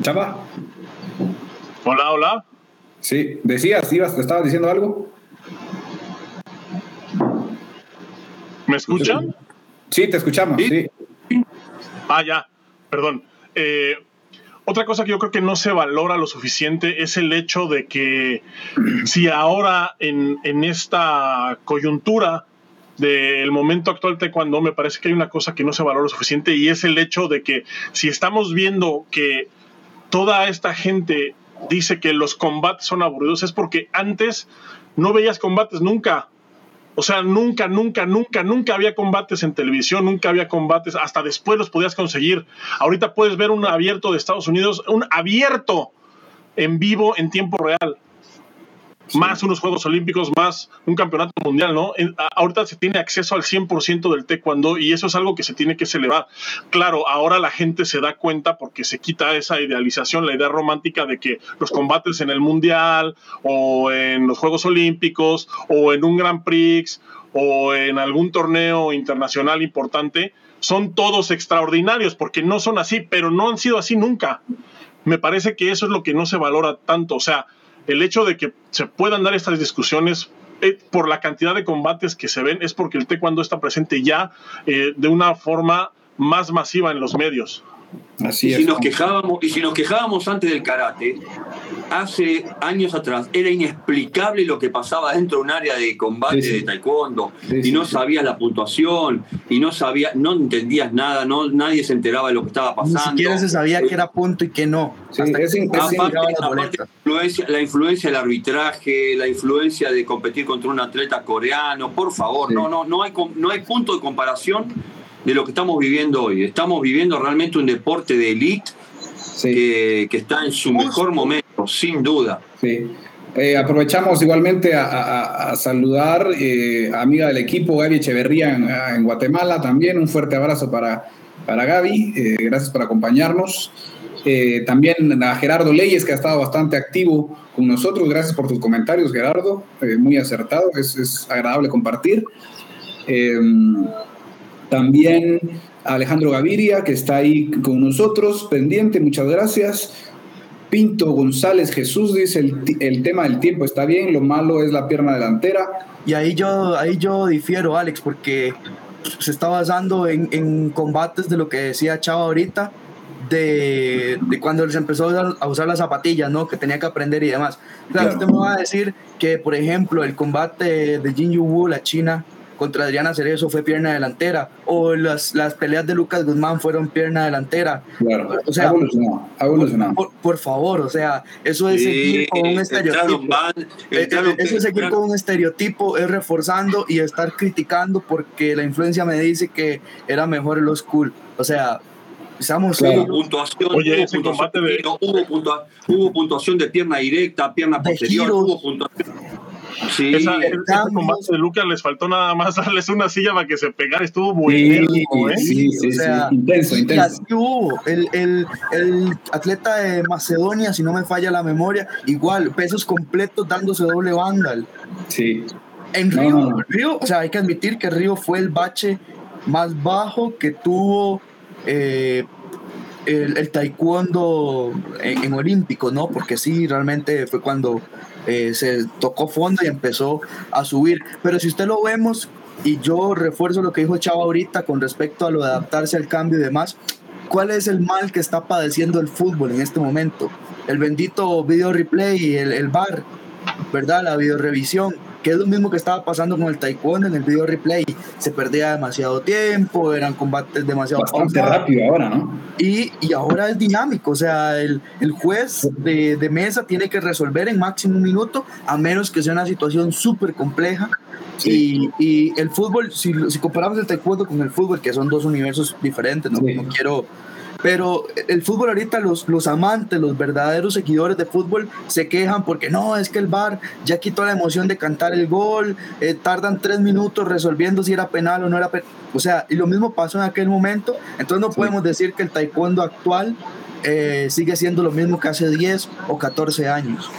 Chava. Hola, hola. Sí, decías, ibas, te estabas diciendo algo. ¿Me escuchan? Sí, te escuchamos, sí. Ah, ya, perdón. Eh, otra cosa que yo creo que no se valora lo suficiente es el hecho de que si ahora en, en esta coyuntura del momento actual taekwondo me parece que hay una cosa que no se valora lo suficiente y es el hecho de que si estamos viendo que toda esta gente dice que los combates son aburridos es porque antes no veías combates nunca. O sea, nunca, nunca, nunca, nunca había combates en televisión, nunca había combates, hasta después los podías conseguir. Ahorita puedes ver un abierto de Estados Unidos, un abierto en vivo en tiempo real más unos Juegos Olímpicos, más un campeonato mundial, ¿no? ahorita se tiene acceso al 100% del taekwondo y eso es algo que se tiene que celebrar. Claro, ahora la gente se da cuenta porque se quita esa idealización, la idea romántica de que los combates en el mundial o en los Juegos Olímpicos o en un Grand Prix o en algún torneo internacional importante son todos extraordinarios porque no son así, pero no han sido así nunca. Me parece que eso es lo que no se valora tanto, o sea, el hecho de que se puedan dar estas discusiones eh, por la cantidad de combates que se ven es porque el taekwondo está presente ya eh, de una forma más masiva en los medios. Y si nos quejábamos y si nos quejábamos antes del karate hace años atrás era inexplicable lo que pasaba dentro de un área de combate de taekwondo y no sabías la puntuación y no sabía no entendías nada no nadie se enteraba de lo que estaba pasando. ni siquiera se sabía que era punto y que no. La, influencia, del arbitraje la influencia de competir contra un atleta coreano por favor no no no hay no hay punto de comparación de lo que estamos viviendo hoy. Estamos viviendo realmente un deporte de élite que, está en su mejor momento. Sin duda. Eh, aprovechamos igualmente a, saludar eh, amiga del equipo Gaby Echeverría en, Guatemala también. Un fuerte abrazo para, para Gaby. Eh, gracias por acompañarnos. también a Gerardo Leyes, que ha estado bastante activo con nosotros. Gracias por tus comentarios, Gerardo. muy acertado. Es, es agradable compartir. también a Alejandro Gaviria, que está ahí con nosotros, pendiente. Muchas gracias. Pinto González Jesús dice el, tema del tiempo está bien, lo malo es la pierna delantera. Y ahí yo, ahí yo difiero, Alex, porque se está basando en, combates de lo que decía Chava ahorita, de, cuando les empezó a usar, las zapatillas, ¿no? Que tenía que aprender y demás. Claro, usted me va a decir que, por ejemplo, el combate de Jin Yu Wu, la China, contra Adriana Cerezo fue pierna delantera, o las, las peleas de Lucas Guzmán fueron pierna delantera. Claro, o sea, evolucionado, Por, favor, o sea, eso es seguir con un estereotipo. Eh, eh, eso es seguir con un estereotipo, es reforzando y estar criticando porque la influencia me dice que era mejor el school. O sea, Estamos hubo puntuación, Oye, hubo, puntuación de... hubo, puntuación de pierna directa, pierna posterior, hubo puntuación Sí, esa, combate de Lucas les faltó nada más darles una silla para que se pegara, estuvo muy ¿eh? sí, Sí, sí, intenso, intenso. El, el, el, atleta de Macedonia, si no me falla la memoria, igual, pesos completos dándose doble vandal. Sí. En Río, Río, o sea, hay que admitir que Río fue el bache más bajo que tuvo eh, el, taekwondo en, en, olímpico, ¿no? Porque sí, realmente fue cuando eh, se tocó fondo y empezó a subir. Pero si usted lo vemos, y yo refuerzo lo que dijo Chava ahorita con respecto a lo de adaptarse al cambio y demás, ¿cuál es el mal que está padeciendo el fútbol en este momento? El bendito video replay y el, el VAR, ¿verdad? La video revisión que es lo mismo que estaba pasando con el taekwondo en el video replay. Se perdía demasiado tiempo, eran combates demasiado... Bastante rápido ahora, ¿no? Y, y, ahora es dinámico, o sea, el, el juez de, de, mesa tiene que resolver en máximo un minuto, a menos que sea una situación súper compleja. Y, y, el fútbol, si, si, comparamos el taekwondo con el fútbol, que son dos universos diferentes, no, no quiero pero el fútbol ahorita, los, los amantes, los verdaderos seguidores de fútbol se quejan porque no, es que el VAR ya quitó la emoción de cantar el gol, eh, tardan tres minutos resolviendo si era penal o no era penal. O sea, y lo mismo pasó en aquel momento. Entonces no podemos decir que el taekwondo actual eh, sigue siendo lo mismo que hace 10 o 14 años.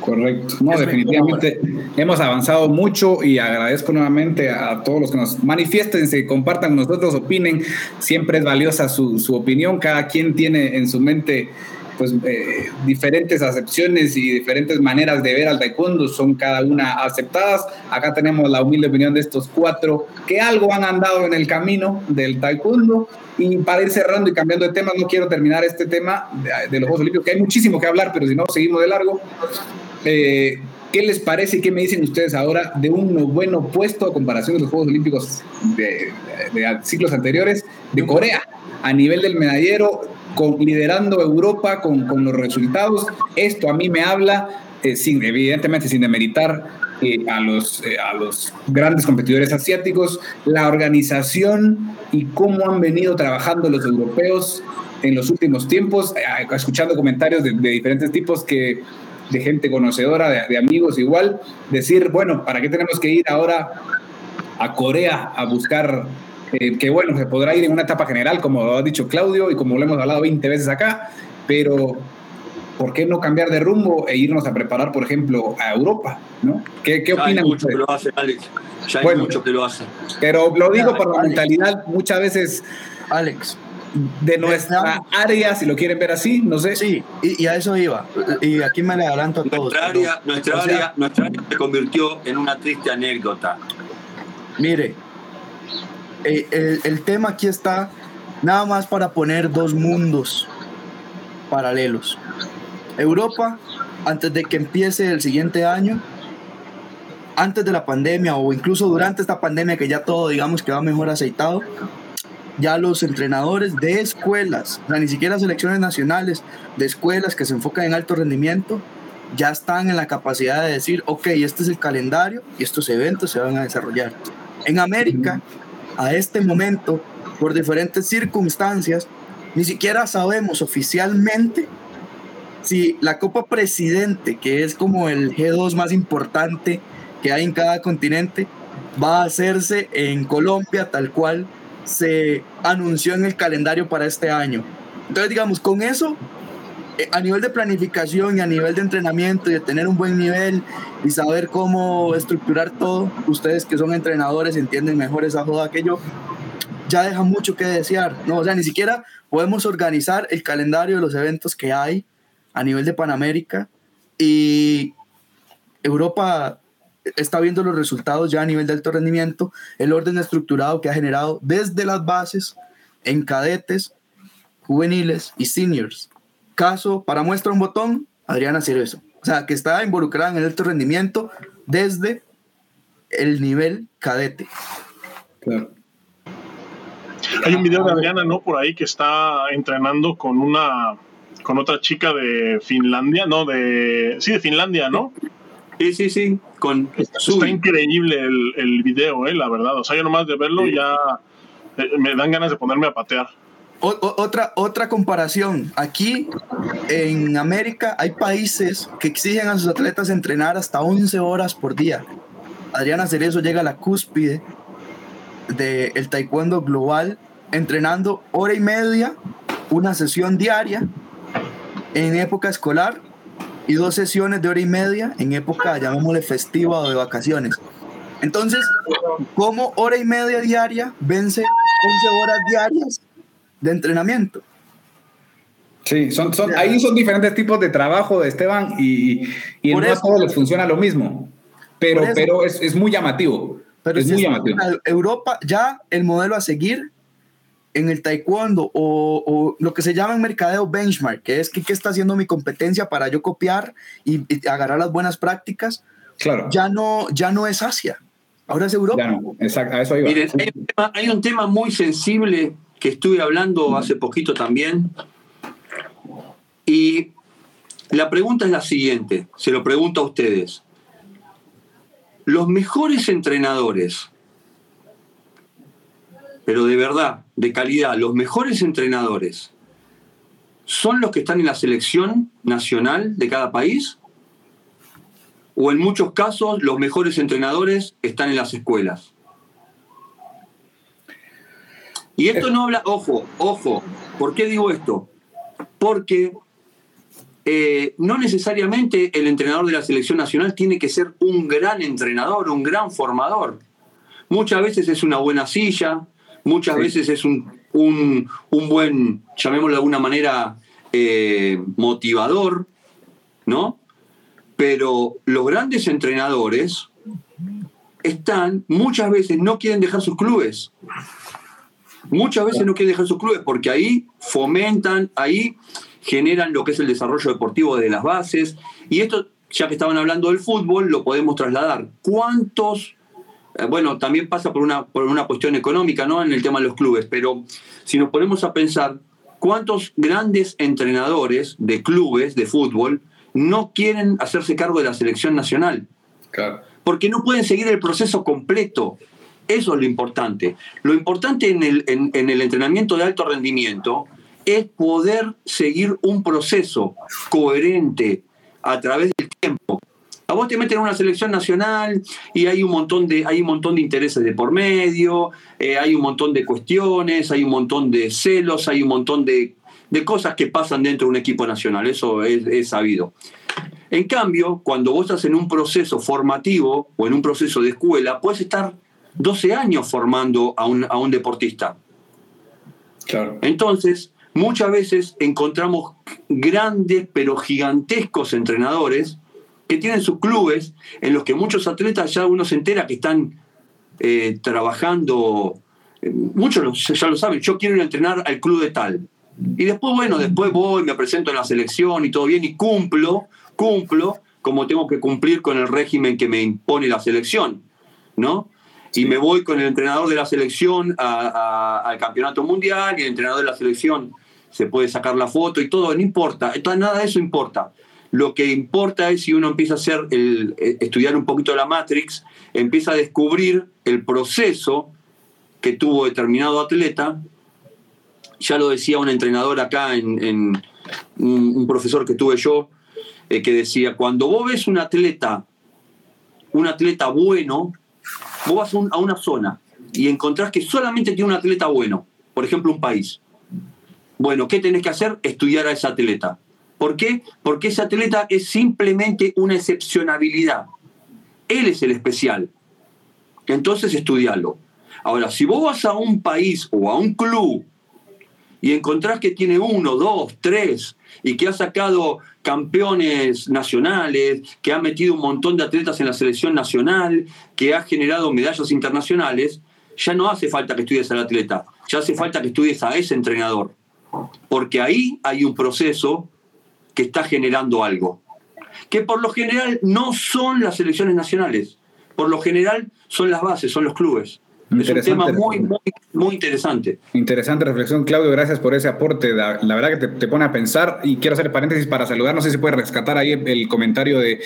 Correcto. No, definitivamente hemos avanzado mucho y agradezco nuevamente a todos los que nos manifiesten, se compartan con nosotros, opinen. Siempre es valiosa su, su opinión. Cada quien tiene en su mente pues eh, diferentes acepciones y diferentes maneras de ver al taekwondo son cada una aceptadas. Acá tenemos la humilde opinión de estos cuatro que algo han andado en el camino del taekwondo. Y para ir cerrando y cambiando de tema, no quiero terminar este tema de, de los Juegos Olímpicos, que hay muchísimo que hablar, pero si no, seguimos de largo. Eh, ¿Qué les parece y qué me dicen ustedes ahora de un bueno puesto a comparación de los Juegos Olímpicos de, ciclos anteriores de Corea a nivel del medallero, liderando Europa con, con, los resultados? Esto a mí me habla, eh, sin, evidentemente sin demeritar eh, a, los, a los grandes competidores asiáticos, la organización y cómo han venido trabajando los europeos en los últimos tiempos, escuchando comentarios de diferentes tipos que de gente conocedora, de, amigos igual, decir, bueno, ¿para qué tenemos que ir ahora a Corea a buscar eh, que bueno, se podrá ir en una etapa general, como lo ha dicho Claudio y como lo hemos hablado 20 veces acá, pero ¿por qué no cambiar de rumbo e irnos a preparar, por ejemplo, a Europa? ¿no? ¿Qué, qué opinan hay mucho que lo hace, Alex. Ya hay mucho que lo hace. Pero lo digo por la mentalidad, muchas veces... Alex, de nuestra área, si lo quieren ver así, no sé. Sí, y, a eso iba. Y aquí me le adelanto a todos. Nuestra área, nuestra, área, nuestra área se convirtió en una triste anécdota. Mire, eh, el, el tema aquí está nada más para poner dos mundos paralelos. Europa, antes de que empiece el siguiente año, antes de la pandemia o incluso durante esta pandemia que ya todo digamos que va mejor aceitado, ya los entrenadores de escuelas, ni siquiera selecciones nacionales, de escuelas que se enfocan en alto rendimiento, ya están en la capacidad de decir, ok, este es el calendario y estos eventos se van a desarrollar. En América, a este momento, por diferentes circunstancias, ni siquiera sabemos oficialmente si la Copa Presidente, que es como el G2 más importante que hay en cada continente, va a hacerse en Colombia tal cual se anunció en el calendario para este año. Entonces, digamos, con eso, eh, a nivel de planificación y a nivel de entrenamiento y de tener un buen nivel y saber cómo estructurar todo, ustedes que son entrenadores entienden mejor esa joda que yo, ya deja mucho que desear, ¿no? O sea, ni siquiera podemos organizar el calendario de los eventos que hay a nivel de Panamérica y Europa está viendo los resultados ya a nivel de alto rendimiento, el orden estructurado que ha generado desde las bases en cadetes, juveniles y seniors. Caso, para muestra un botón, Adriana Cerezo. O sea, que está involucrada en el alto rendimiento desde el nivel cadete. Claro. Hay un video de Adriana, ¿no? Por ahí que está entrenando con una con otra chica de Finlandia, no, de sí, de Finlandia, ¿no? Sí, sí, sí. Con está, increíble el, el, video, eh, la verdad. O sea, yo nomás de verlo ya eh, me dan ganas de ponerme a patear. otra, otra comparación. Aquí en América hay países que exigen a sus atletas entrenar hasta 11 horas por día. Adriana Cerezo llega a la cúspide del taekwondo global entrenando hora y media, una sesión diaria en época escolar y dos sesiones de hora y media en época, llamémosle festiva o de vacaciones. Entonces, como hora y media diaria vence 11 horas diarias de entrenamiento? Sí, son, son, ahí son diferentes tipos de trabajo de Esteban y, y no a todos les funciona lo mismo, pero, pero es, es muy llamativo. Pero es muy llamativo. Europa, ya el modelo a seguir en el taekwondo o, lo que se llama en mercadeo benchmark, que es que qué está haciendo mi competencia para yo copiar y, agarrar las buenas prácticas, claro. ya, no, ya no es Asia, ahora es Europa. exacto, a eso iba. Miren, hay un, tema, hay un tema muy sensible que estuve hablando hace poquito también y la pregunta es la siguiente, se lo pregunto a ustedes. Los mejores entrenadores pero de verdad, de calidad, los mejores entrenadores son los que están en la selección nacional de cada país? ¿O en muchos casos los mejores entrenadores están en las escuelas? Y esto no habla, ojo, ojo, ¿por qué digo esto? Porque eh, no necesariamente el entrenador de la selección nacional tiene que ser un gran entrenador, un gran formador. Muchas veces es una buena silla, muchas veces es un, buen, llamémoslo de alguna manera, eh, motivador, ¿no? Pero los grandes entrenadores están, muchas veces no quieren dejar sus clubes. Muchas veces no quieren dejar sus clubes porque ahí fomentan, ahí generan lo que es el desarrollo deportivo de las bases. Y esto, ya que estaban hablando del fútbol, lo podemos trasladar. ¿Cuántos bueno, también pasa por una, por una cuestión económica, ¿no? En el tema de los clubes, pero si nos ponemos a pensar, ¿cuántos grandes entrenadores de clubes de fútbol no quieren hacerse cargo de la selección nacional? Claro. Porque no pueden seguir el proceso completo. Eso es lo importante. Lo importante en el, en el entrenamiento de alto rendimiento es poder seguir un proceso coherente a través del tiempo a vos te meten en una selección nacional y hay un montón de, hay un montón de intereses de por medio, eh, hay un montón de cuestiones, hay un montón de celos, hay un montón de, cosas que pasan dentro de un equipo nacional, eso es, sabido. En cambio, cuando vos estás en un proceso formativo o en un proceso de escuela, puedes estar 12 años formando a un, a un deportista. Claro. Entonces, muchas veces encontramos grandes pero gigantescos entrenadores que tienen sus clubes en los que muchos atletas ya uno se entera que están eh, trabajando, eh, muchos ya lo saben, yo quiero entrenar al club de tal. Y después, bueno, después voy, me presento en la selección y todo bien y cumplo, cumplo como tengo que cumplir con el régimen que me impone la selección, ¿no? Y me voy con el entrenador de la selección al campeonato mundial y el entrenador de la selección se puede sacar la foto y todo, no importa, nada de eso importa. Lo que importa es si uno empieza a hacer el, eh, estudiar un poquito la Matrix, empieza a descubrir el proceso que tuvo determinado atleta. Ya lo decía un entrenador acá en, un, profesor que tuve yo, eh, que decía, cuando vos ves un atleta, un atleta bueno, vos vas a, una zona y encontrás que solamente tiene un atleta bueno, por ejemplo un país. Bueno, ¿qué tenés que hacer? Estudiar a ese atleta. ¿Por qué? Porque ese atleta es simplemente una excepcionabilidad. Él es el especial. Entonces estudialo. Ahora, si vos vas a un país o a un club y encontrás que tiene uno, dos, tres, y que ha sacado campeones nacionales, que ha metido un montón de atletas en la selección nacional, que ha generado medallas internacionales, ya no hace falta que estudies al atleta, ya hace falta que estudies a ese entrenador. Porque ahí hay un proceso que está generando algo. Que por lo general no son las selecciones nacionales, por lo general son las bases, son los clubes. Es un tema muy, muy, muy interesante. Interesante reflexión, Claudio. Gracias por ese aporte. La, verdad que te, pone a pensar y quiero hacer paréntesis para saludar. No sé si puede rescatar ahí el comentario de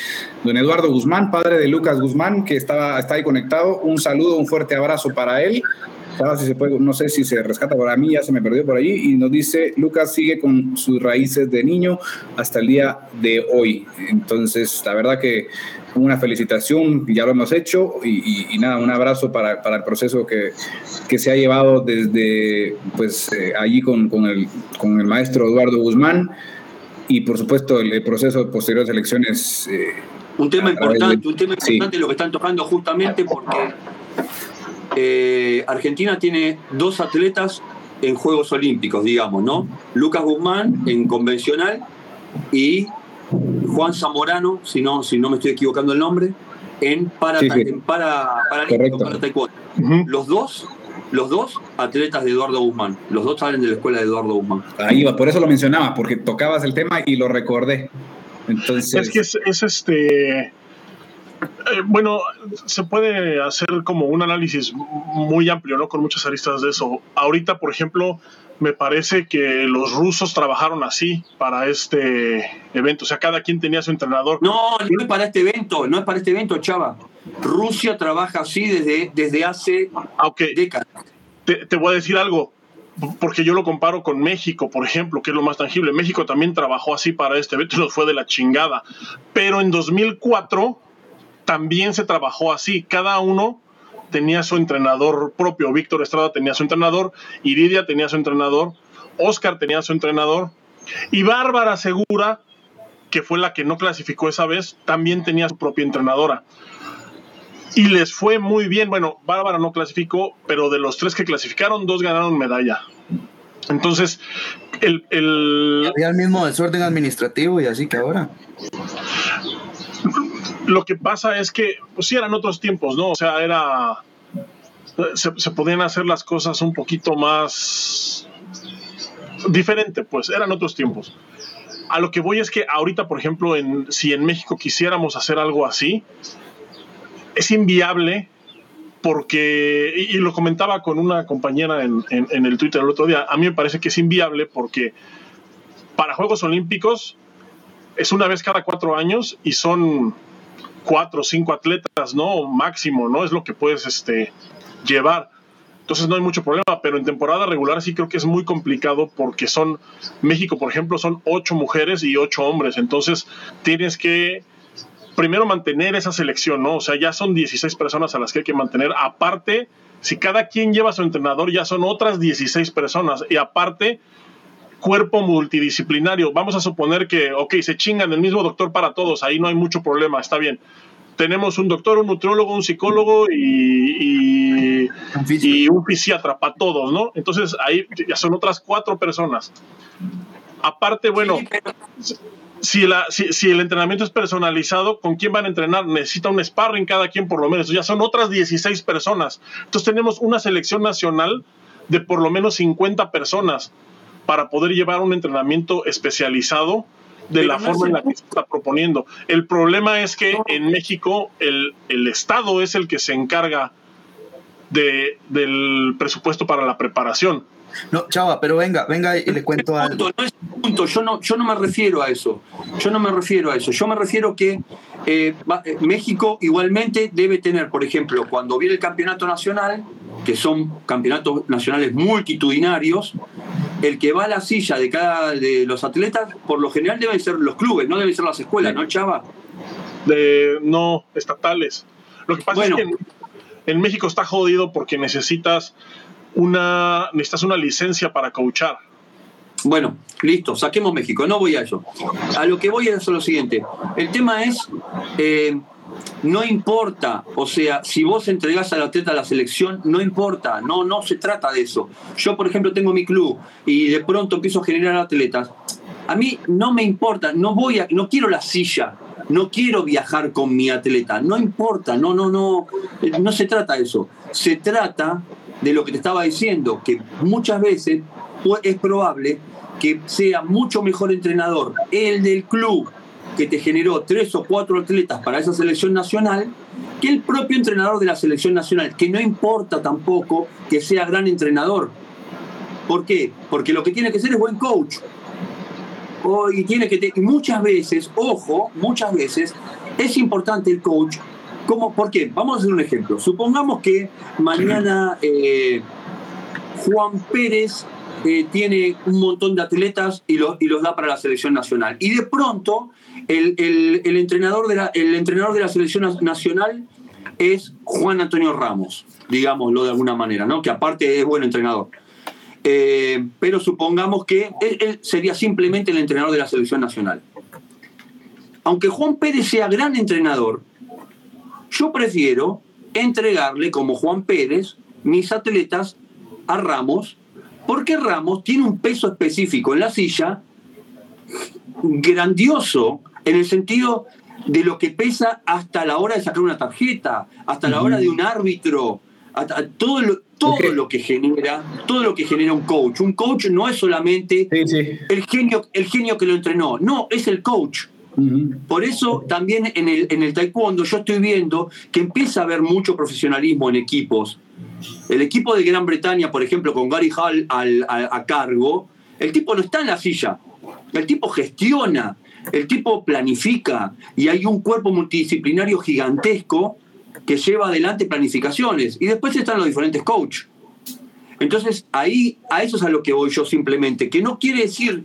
don Eduardo Guzmán, padre de Lucas Guzmán, que estaba, está ahí conectado. Un saludo, un fuerte abrazo para él. Si se puede, no sé si se rescata para mí, ya se me perdió por allí. Y nos dice, Lucas sigue con sus raíces de niño hasta el día de hoy. Entonces, la verdad que una felicitación, ya lo hemos hecho, y, nada, un abrazo para, el proceso que, se ha llevado desde pues eh, allí con, el, con el maestro Eduardo Guzmán y por supuesto el, proceso de posteriores elecciones. Eh, un tema importante, un tema importante lo que están tocando justamente porque eh, Argentina tiene dos atletas en Juegos Olímpicos, digamos, ¿no? Lucas Guzmán en convencional y Juan Zamorano, si no, si no me estoy equivocando el nombre, en para, para, taekwondo. Los dos, los dos atletas de Eduardo Guzmán. Los dos salen de la escuela de Eduardo Guzmán. Ahí va, por eso lo mencionaba, porque tocabas el tema y lo recordé. Entonces... Es que es, este. Eh, bueno, se puede hacer como un análisis muy amplio, ¿no? Con muchas aristas de eso. Ahorita, por ejemplo, me parece que los rusos trabajaron así para este evento. O sea, cada quien tenía su entrenador. No, no es para este evento, no es para este evento, Chava. Rusia trabaja así desde, desde hace ah, décadas. Te, te, voy a decir algo, porque yo lo comparo con México, por ejemplo, que es lo más tangible. México también trabajó así para este evento nos fue de la chingada. Pero en 2004 también se trabajó así. Cada uno tenía su entrenador propio, Víctor Estrada tenía su entrenador, Iridia tenía su entrenador, Oscar tenía su entrenador, y Bárbara Segura, que fue la que no clasificó esa vez, también tenía su propia entrenadora. Y les fue muy bien. Bueno, Bárbara no clasificó, pero de los tres que clasificaron, dos ganaron medalla. Entonces, el... el... Había el mismo desorden administrativo y así que ahora. Lo que pasa es que, pues sí, eran otros tiempos, ¿no? O sea, era. Se, podían hacer las cosas un poquito más. diferente, pues, eran otros tiempos. A lo que voy es que ahorita, por ejemplo, en, si en México quisiéramos hacer algo así, es inviable porque, y, lo comentaba con una compañera en, en, el Twitter el otro día, a mí me parece que es inviable porque para Juegos Olímpicos es una vez cada cuatro años y son cuatro o cinco atletas, ¿no? Máximo, ¿no? Es lo que puedes este, llevar. Entonces no hay mucho problema, pero en temporada regular sí creo que es muy complicado porque son, México por ejemplo, son ocho mujeres y ocho hombres. Entonces tienes que primero mantener esa selección, ¿no? O sea, ya son 16 personas a las que hay que mantener. Aparte, si cada quien lleva a su entrenador, ya son otras 16 personas. Y aparte, cuerpo multidisciplinario. Vamos a suponer que, ok, se chingan el mismo doctor para todos, ahí no hay mucho problema, está bien. Tenemos un doctor, un nutriólogo, un psicólogo y, y, un fisiatra para todos, ¿no? Entonces ahí ya son otras cuatro personas. Aparte, bueno, si, la, si, si, el entrenamiento es personalizado, ¿con quién van a entrenar? Necesita un sparring cada quien por lo menos. Ya son otras 16 personas. Entonces tenemos una selección nacional de por lo menos 50 personas para poder llevar un entrenamiento especializado de la forma en la que se está proponiendo. El problema es que en México el, el Estado es el que se encarga de, del presupuesto para la preparación. No, chava, pero venga, venga y le cuento algo. No es punto, yo no, yo no me refiero a eso. Yo no me refiero a eso. Yo me refiero que eh, eh, México igualmente debe tener, por ejemplo, cuando viene el campeonato nacional, que son campeonatos nacionales multitudinarios, el que va a la silla de cada de los atletas, por lo general deben ser los clubes, no deben ser las escuelas, ¿no, Chava? De, no, estatales. Lo que pasa es que en, México está jodido porque necesitas una, necesitas una licencia para coachar. Bueno, listo, saquemos México, no voy a eso. A lo que voy es lo siguiente. El tema es, eh, no importa, o sea, si vos entregás al atleta a la selección, no importa, no, no se trata de eso. Yo, por ejemplo, tengo mi club y de pronto empiezo a generar atletas. A mí no me importa, no voy a, no quiero la silla, no quiero viajar con mi atleta, no importa, no, no, no, no se trata de eso. Se trata de lo que te estaba diciendo, que muchas veces es probable que sea mucho mejor entrenador el del club que te generó tres o cuatro atletas para esa selección nacional que el propio entrenador de la selección nacional, que no importa tampoco que sea gran entrenador. ¿Por qué? Porque lo que tiene que ser es buen coach. y tiene que muchas veces, ojo, muchas veces es importante el coach. ¿Cómo? ¿Por qué? Vamos a hacer un ejemplo. Supongamos que mañana eh, Juan Pérez eh, tiene un montón de atletas y, y los da para la selección nacional. Y de pronto el, entrenador de la, el entrenador de la selección nacional es Juan Antonio Ramos, digámoslo de alguna manera, ¿no? que aparte es buen entrenador. Eh, pero supongamos que él, sería simplemente el entrenador de la selección nacional. Aunque Juan Pérez sea gran entrenador, yo prefiero entregarle como Juan Pérez mis atletas a Ramos, porque Ramos tiene un peso específico en la silla grandioso en el sentido de lo que pesa hasta la hora de sacar una tarjeta, hasta la hora de un árbitro, todo lo, todo lo que genera, todo lo que genera un coach. Un coach no es solamente El, genio, el genio que lo entrenó, no, es el coach. Por eso también en el, en el taekwondo yo estoy viendo que empieza a haber mucho profesionalismo en equipos. El equipo de Gran Bretaña, por ejemplo, con Gary Hall a cargo, el tipo no está en la silla, el tipo gestiona, el tipo planifica y hay un cuerpo multidisciplinario gigantesco que lleva adelante planificaciones. Y después están los diferentes coaches. Entonces, ahí a eso es a lo que voy yo simplemente, que no quiere decir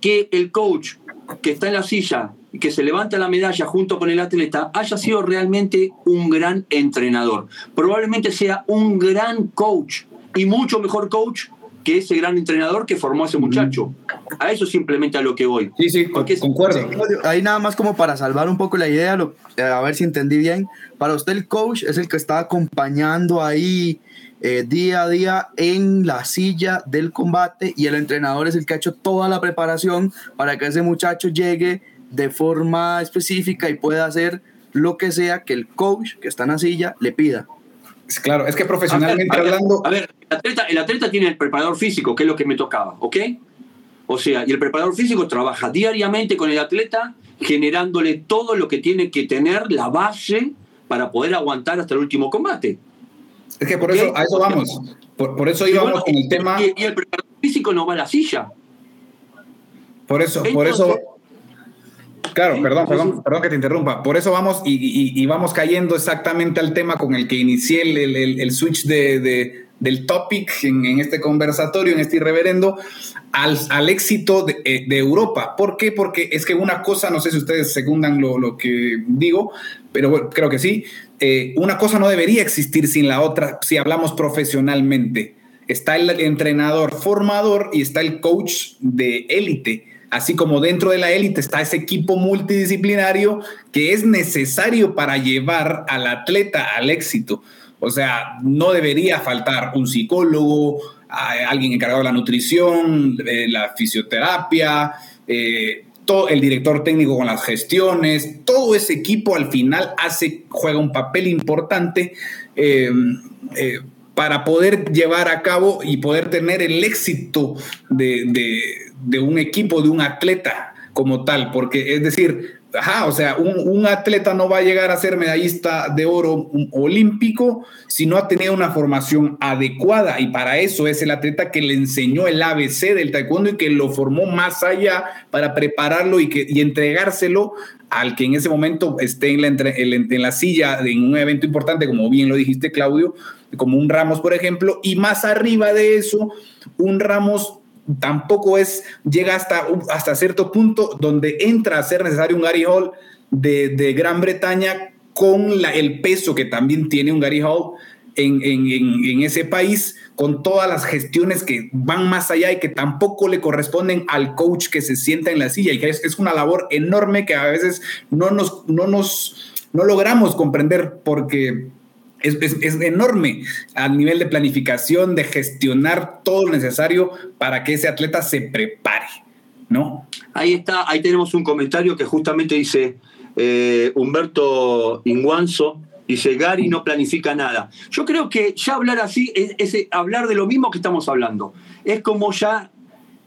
que el coach que está en la silla y que se levanta la medalla junto con el atleta haya sido realmente un gran entrenador. Probablemente sea un gran coach y mucho mejor coach que ese gran entrenador que formó a ese muchacho. A eso simplemente a lo que voy. Sí, sí, concuerdo. Ahí nada más como para salvar un poco la idea, eh, a ver si entendí bien. Para usted el coach es el que está acompañando ahí eh, día a día en la silla del combate y el entrenador es el que ha hecho toda la preparación para que ese muchacho llegue de forma específica y pueda hacer lo que sea que el coach que está en la silla le pida. Claro, es que profesionalmente hablando. A ver, el atleta, tiene el preparador físico, que es lo que me tocaba, ¿ok? O sea, y el preparador físico trabaja diariamente con el atleta, generándole todo lo que tiene que tener, la base, para poder aguantar hasta el último combate. Es que por eso, a eso vamos. Por, eso íbamos con el tema. Y, el preparador físico no va a la silla. Por eso, por eso Claro, perdón, perdón, perdón que te interrumpa. Por eso vamos y, vamos cayendo exactamente al tema con el que inicié el, switch de, del topic en, este conversatorio, en este irreverendo, al, éxito eh, de, Europa. ¿Por qué? Porque es que una cosa, no sé si ustedes secundan lo, que digo, pero creo que sí, eh, una cosa no debería existir sin la otra si hablamos profesionalmente. Está el entrenador formador y está el coach de élite así como dentro de la élite está ese equipo multidisciplinario que es necesario para llevar al atleta al éxito. O sea, no debería faltar un psicólogo, alguien encargado de la nutrición, de la fisioterapia, eh, todo, el director técnico con las gestiones, todo ese equipo al final hace, juega un papel importante eh, eh, para poder llevar a cabo y poder tener el éxito de, de un equipo, de un atleta como tal, porque es decir, ajá, o sea, un, atleta no va a llegar a ser medallista de oro olímpico si no ha tenido una formación adecuada. Y para eso es el atleta que le enseñó el ABC del taekwondo y que lo formó más allá para prepararlo y, que, y entregárselo al que en ese momento esté en la, en la silla en un evento importante, como bien lo dijiste, Claudio, como un Ramos, por ejemplo, y más arriba de eso, un Ramos tampoco es, llega hasta, hasta cierto punto donde entra a ser necesario un Gary Hall de, Gran Bretaña con la, el peso que también tiene un Gary Hall en, ese país, con todas las gestiones que van más allá y que tampoco le corresponden al coach que se sienta en la silla y que es, una labor enorme que a veces no nos, no nos, no logramos comprender porque es, enorme a nivel de planificación, de gestionar todo lo necesario para que ese atleta se prepare, ¿no? Ahí está, ahí tenemos un comentario que justamente dice eh, Humberto Inguanzo, dice Gary no planifica nada. Yo creo que ya hablar así es hablar de lo mismo que estamos hablando. Es como ya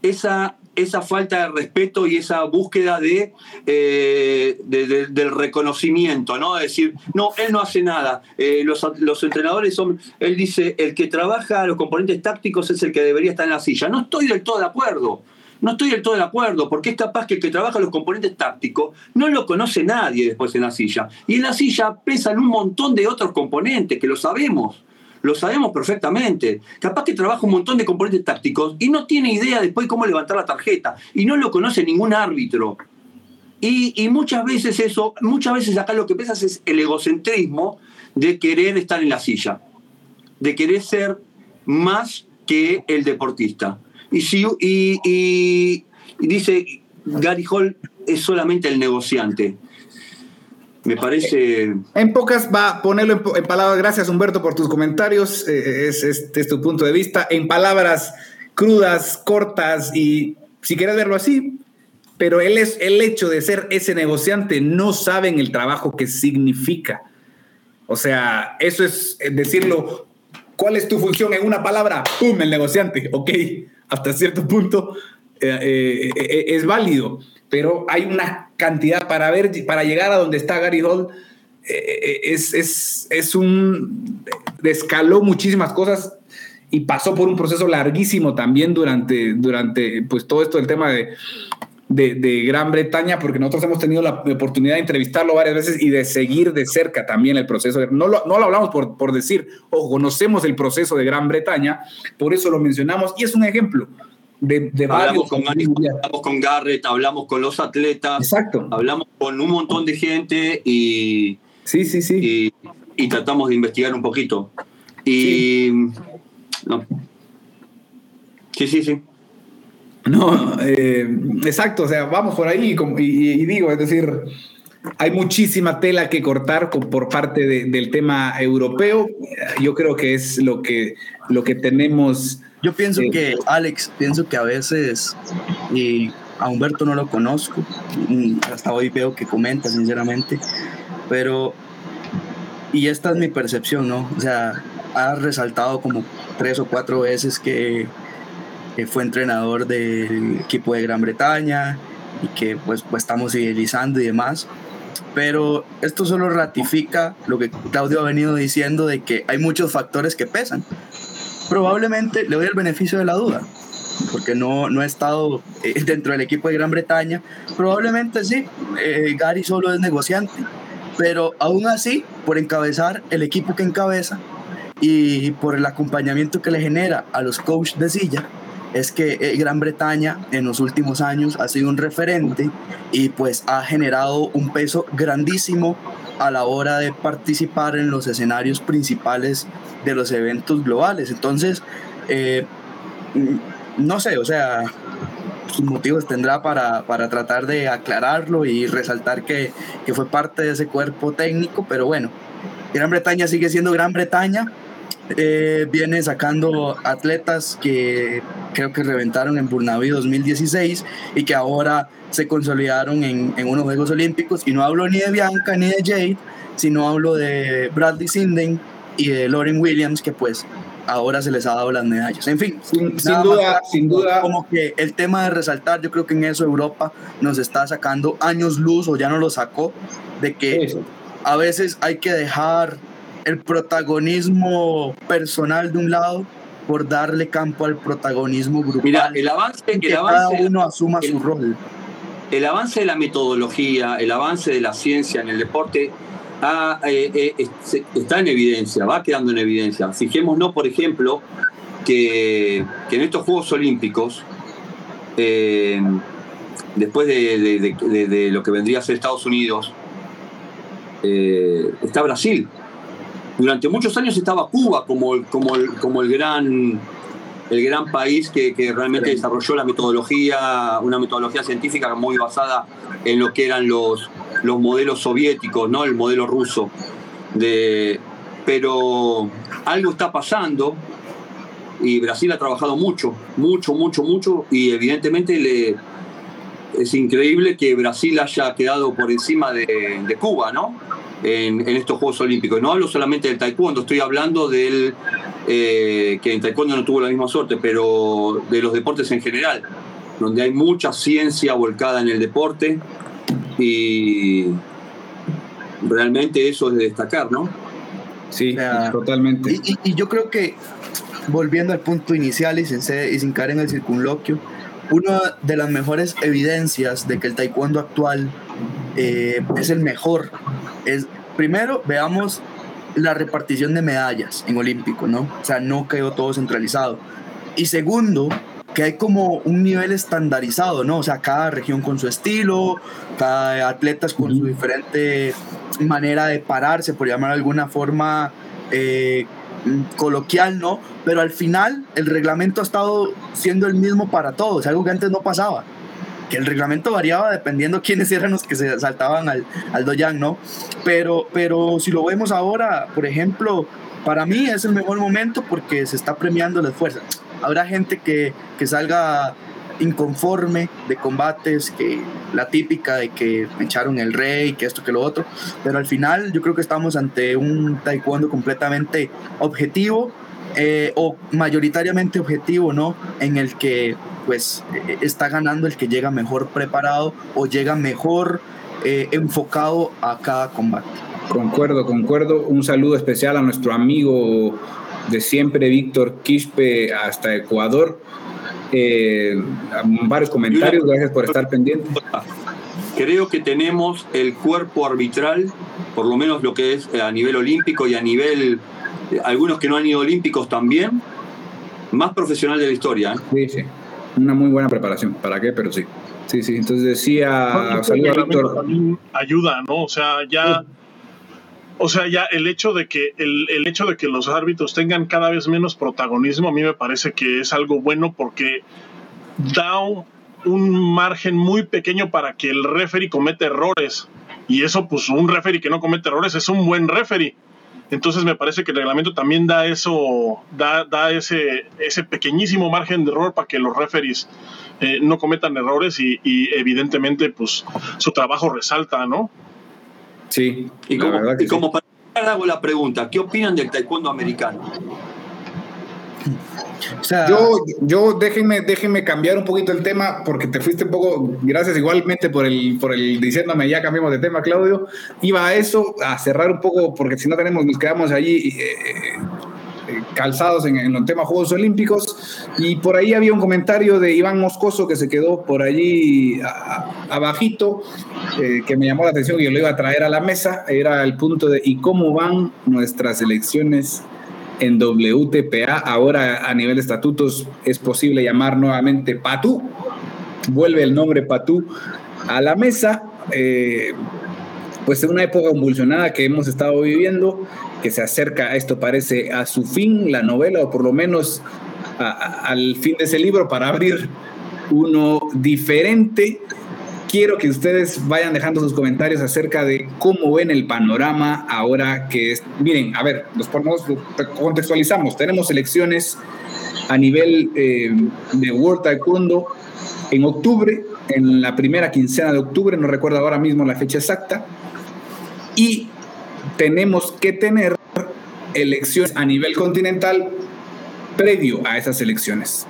esa esa falta de respeto y esa búsqueda eh, de, del reconocimiento, ¿no? Es decir, no, él no hace nada. Eh, los, los, entrenadores son, él dice, el que trabaja los componentes tácticos es el que debería estar en la silla. No estoy del todo de acuerdo. No estoy del todo de acuerdo, porque es capaz que el que trabaja los componentes tácticos no lo conoce nadie después en la silla. Y en la silla pesan un montón de otros componentes, que lo sabemos lo sabemos perfectamente. Capaz que trabaja un montón de componentes tácticos y no tiene idea después cómo levantar la tarjeta y no lo conoce ningún árbitro. Y, muchas veces eso, muchas veces acá lo que pesa es el egocentrismo de querer estar en la silla, de querer ser más que el deportista. Y, si, y dice Gary Hall es solamente el negociante. Me parece. En pocas, va a ponerlo en, palabras. Gracias, Humberto, por tus comentarios. Eh, es, es, tu punto de vista. En palabras crudas, cortas y si quieres verlo así. Pero él es el hecho de ser ese negociante, no saben el trabajo que significa. O sea, eso es decirlo. ¿Cuál es tu función en una palabra? ¡Pum! El negociante. Ok, hasta cierto punto eh, eh, es válido pero hay una cantidad para ver, para llegar a donde está Gary Hall, eh, es, es, es, un, escaló muchísimas cosas y pasó por un proceso larguísimo también durante, durante pues, todo esto del tema de, de, Gran Bretaña, porque nosotros hemos tenido la oportunidad de entrevistarlo varias veces y de seguir de cerca también el proceso. No lo, no lo hablamos por, por decir, o conocemos el proceso de Gran Bretaña, por eso lo mencionamos y es un ejemplo hablamos, con hablamos con Garrett, hablamos con los atletas, Exacto. hablamos con un montón de gente y, sí, sí, sí. y, tratamos de investigar un poquito. Y sí, no. sí, sí, sí. No, eh, exacto, o sea, vamos por ahí y, digo, es decir, hay muchísima tela que cortar por parte del tema europeo. Yo creo que es lo que, lo que tenemos yo pienso que, Alex, pienso que a veces, y a Humberto no lo conozco, hasta hoy veo que comenta, sinceramente, pero, y esta es mi percepción, ¿no? O sea, ha resaltado como tres o cuatro veces que, fue entrenador del equipo de Gran Bretaña y que pues, pues estamos idealizando y demás. Pero esto solo ratifica lo que Claudio ha venido diciendo de que hay muchos factores que pesan probablemente le doy el beneficio de la duda, porque no, no he estado eh, dentro del equipo de Gran Bretaña. Probablemente sí, eh, Gary solo es negociante, pero aún así, por encabezar el equipo que encabeza y por el acompañamiento que le genera a los coaches de silla, es que eh, Gran Bretaña en los últimos años ha sido un referente y pues ha generado un peso grandísimo a la hora de participar en los escenarios principales de los eventos globales. Entonces, eh, no sé, o sea, sus motivos tendrá para, para tratar de aclararlo y resaltar que, que, fue parte de ese cuerpo técnico, pero bueno, Gran Bretaña sigue siendo Gran Bretaña. Eh, viene sacando atletas que creo que reventaron en Burnaby 2016 y que ahora se consolidaron en, en, unos Juegos Olímpicos. Y no hablo ni de Bianca ni de Jade, sino hablo de Bradley Sinden y de Lauren Williams, que pues ahora se les ha dado las medallas. En fin, sin, duda, sin duda. Como que el tema de resaltar, yo creo que en eso Europa nos está sacando años luz o ya no lo sacó, de que a veces hay que dejar el protagonismo personal de un lado por darle campo al protagonismo grupal. Mira, el avance, que el avance, cada uno asuma su rol. El avance de la metodología, el avance de la ciencia en el deporte eh, eh, está en evidencia, va quedando en evidencia. Fijémonos, por ejemplo, que, en estos Juegos Olímpicos, eh, después de, lo que vendría a ser Estados Unidos, está Brasil. Durante muchos años estaba Cuba como, como, como el gran el gran país que, que, realmente desarrolló la metodología, una metodología científica muy basada en lo que eran los, los modelos soviéticos, ¿no? El modelo ruso. De, pero algo está pasando y Brasil ha trabajado mucho, mucho, mucho, mucho y evidentemente le, es increíble que Brasil haya quedado por encima de, Cuba, ¿no? En, estos Juegos Olímpicos. No hablo solamente del taekwondo, estoy hablando del eh, que en taekwondo no tuvo la misma suerte, pero de los deportes en general, donde hay mucha ciencia volcada en el deporte y realmente eso es de destacar, ¿no? Sí, totalmente. Y, yo creo que, volviendo al punto inicial y sin, y sin caer en el circunloquio, una de las mejores evidencias de que el taekwondo actual eh, es el mejor es, primero, veamos la repartición de medallas en Olímpico, ¿no? O sea, no quedó todo centralizado. Y segundo, que hay como un nivel estandarizado, ¿no? O sea, cada región con su estilo, cada atleta con su diferente manera de pararse, por llamar de alguna forma eh, coloquial, ¿no? Pero al final el reglamento ha estado siendo el mismo para todos, algo que antes no pasaba. Que el reglamento variaba dependiendo quiénes eran los que se saltaban al, al doyan, ¿no? Pero, pero si lo vemos ahora, por ejemplo, para mí es el mejor momento porque se está premiando el esfuerzo habrá gente que, que salga inconforme de combates, que la típica de que me echaron el rey, que esto, que lo otro, pero al final yo creo que estamos ante un taekwondo completamente objetivo eh, o mayoritariamente objetivo, ¿no? En el que pues está ganando el que llega mejor preparado o llega mejor eh, enfocado a cada combate. Concuerdo, concuerdo. Un saludo especial a nuestro amigo de siempre, Víctor Quispe, hasta Ecuador. Eh, varios comentarios, gracias por estar pendiente. Creo que tenemos el cuerpo arbitral, por lo menos lo que es a nivel olímpico y a nivel, algunos que no han ido olímpicos también, más profesional de la historia. ¿eh? Sí, sí. Una muy buena preparación. ¿Para qué? Pero sí. Sí, sí. Entonces decía. Víctor. Ayuda, ¿no? O sea, ya. O sea, ya el hecho de que el, el, hecho de que los árbitros tengan cada vez menos protagonismo a mí me parece que es algo bueno porque da un, margen muy pequeño para que el referee cometa errores y eso pues un referee que no comete errores es un buen referee. Entonces me parece que el reglamento también da eso, da, da ese, ese pequeñísimo margen de error para que los referees eh, no cometan errores y, y evidentemente pues su trabajo resalta, ¿no? Sí. Y como, para hago la pregunta, ¿qué opinan del taekwondo americano? Yo, yo déjenme, déjenme cambiar un poquito el tema porque te fuiste un poco, gracias igualmente por el, por el diciéndome ya cambiamos de tema, Claudio. Iba a eso, a cerrar un poco porque si no tenemos, nos quedamos allí eh, eh, calzados en, en, el tema Juegos Olímpicos. Y por ahí había un comentario de Iván Moscoso que se quedó por allí abajito, eh, que me llamó la atención y yo lo iba a traer a la mesa. Era el punto de ¿y cómo van nuestras elecciones? En WTPA. Ahora a nivel de estatutos es posible llamar nuevamente PATU. Vuelve el nombre PATU a la mesa. Eh, pues en una época convulsionada que hemos estado viviendo, que se acerca, esto parece, a su fin, la novela, o por lo menos al fin de ese libro, para abrir uno diferente. Quiero que ustedes vayan dejando sus comentarios acerca de cómo ven el panorama ahora que es. Miren, a ver, los contextualizamos. Tenemos elecciones a nivel eh, de World Taekwondo en octubre, en la primera quincena de octubre, no recuerdo ahora mismo la fecha exacta, y tenemos que tener elecciones a nivel continental previo a esas elecciones.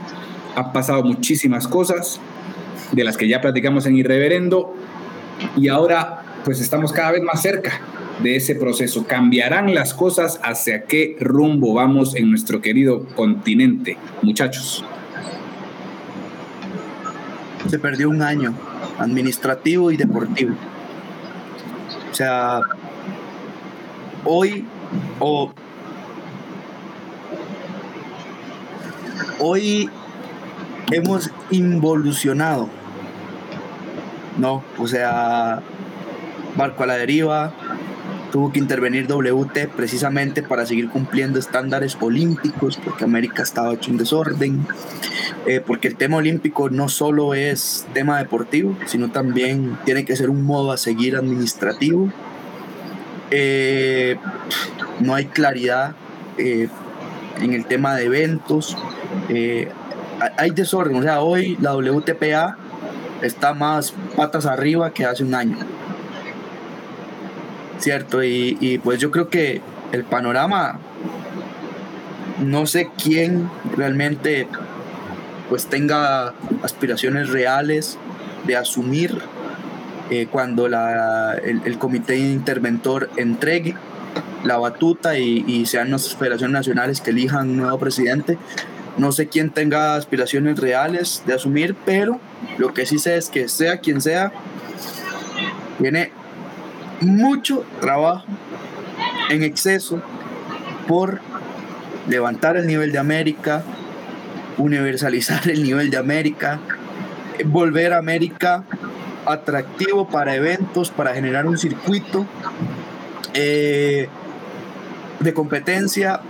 Han pasado muchísimas cosas de las que ya platicamos en Irreverendo y ahora pues estamos cada vez más cerca de ese proceso. ¿Cambiarán las cosas hacia qué rumbo vamos en nuestro querido continente, muchachos? Se perdió un año administrativo y deportivo. O sea, hoy o hoy hemos involucionado, ¿no? O sea, barco a la deriva, tuvo que intervenir WT precisamente para seguir cumpliendo estándares olímpicos, porque América estaba hecho un desorden, eh, porque el tema olímpico no solo es tema deportivo, sino también tiene que ser un modo a seguir administrativo. Eh, no hay claridad eh, en el tema de eventos, hay desorden, o sea, hoy la WTPA está más patas arriba que hace un año. ¿Cierto? Y, pues yo creo que el panorama, no sé quién realmente pues tenga aspiraciones reales de asumir eh, cuando la, el, comité interventor entregue la batuta y, y, sean las federaciones nacionales que elijan un nuevo presidente. No sé quién tenga aspiraciones reales de asumir, pero lo que sí sé es que sea quien sea, tiene mucho trabajo en exceso por levantar el nivel de América, universalizar el nivel de América, volver a América atractivo para eventos, para generar un circuito eh, de competencia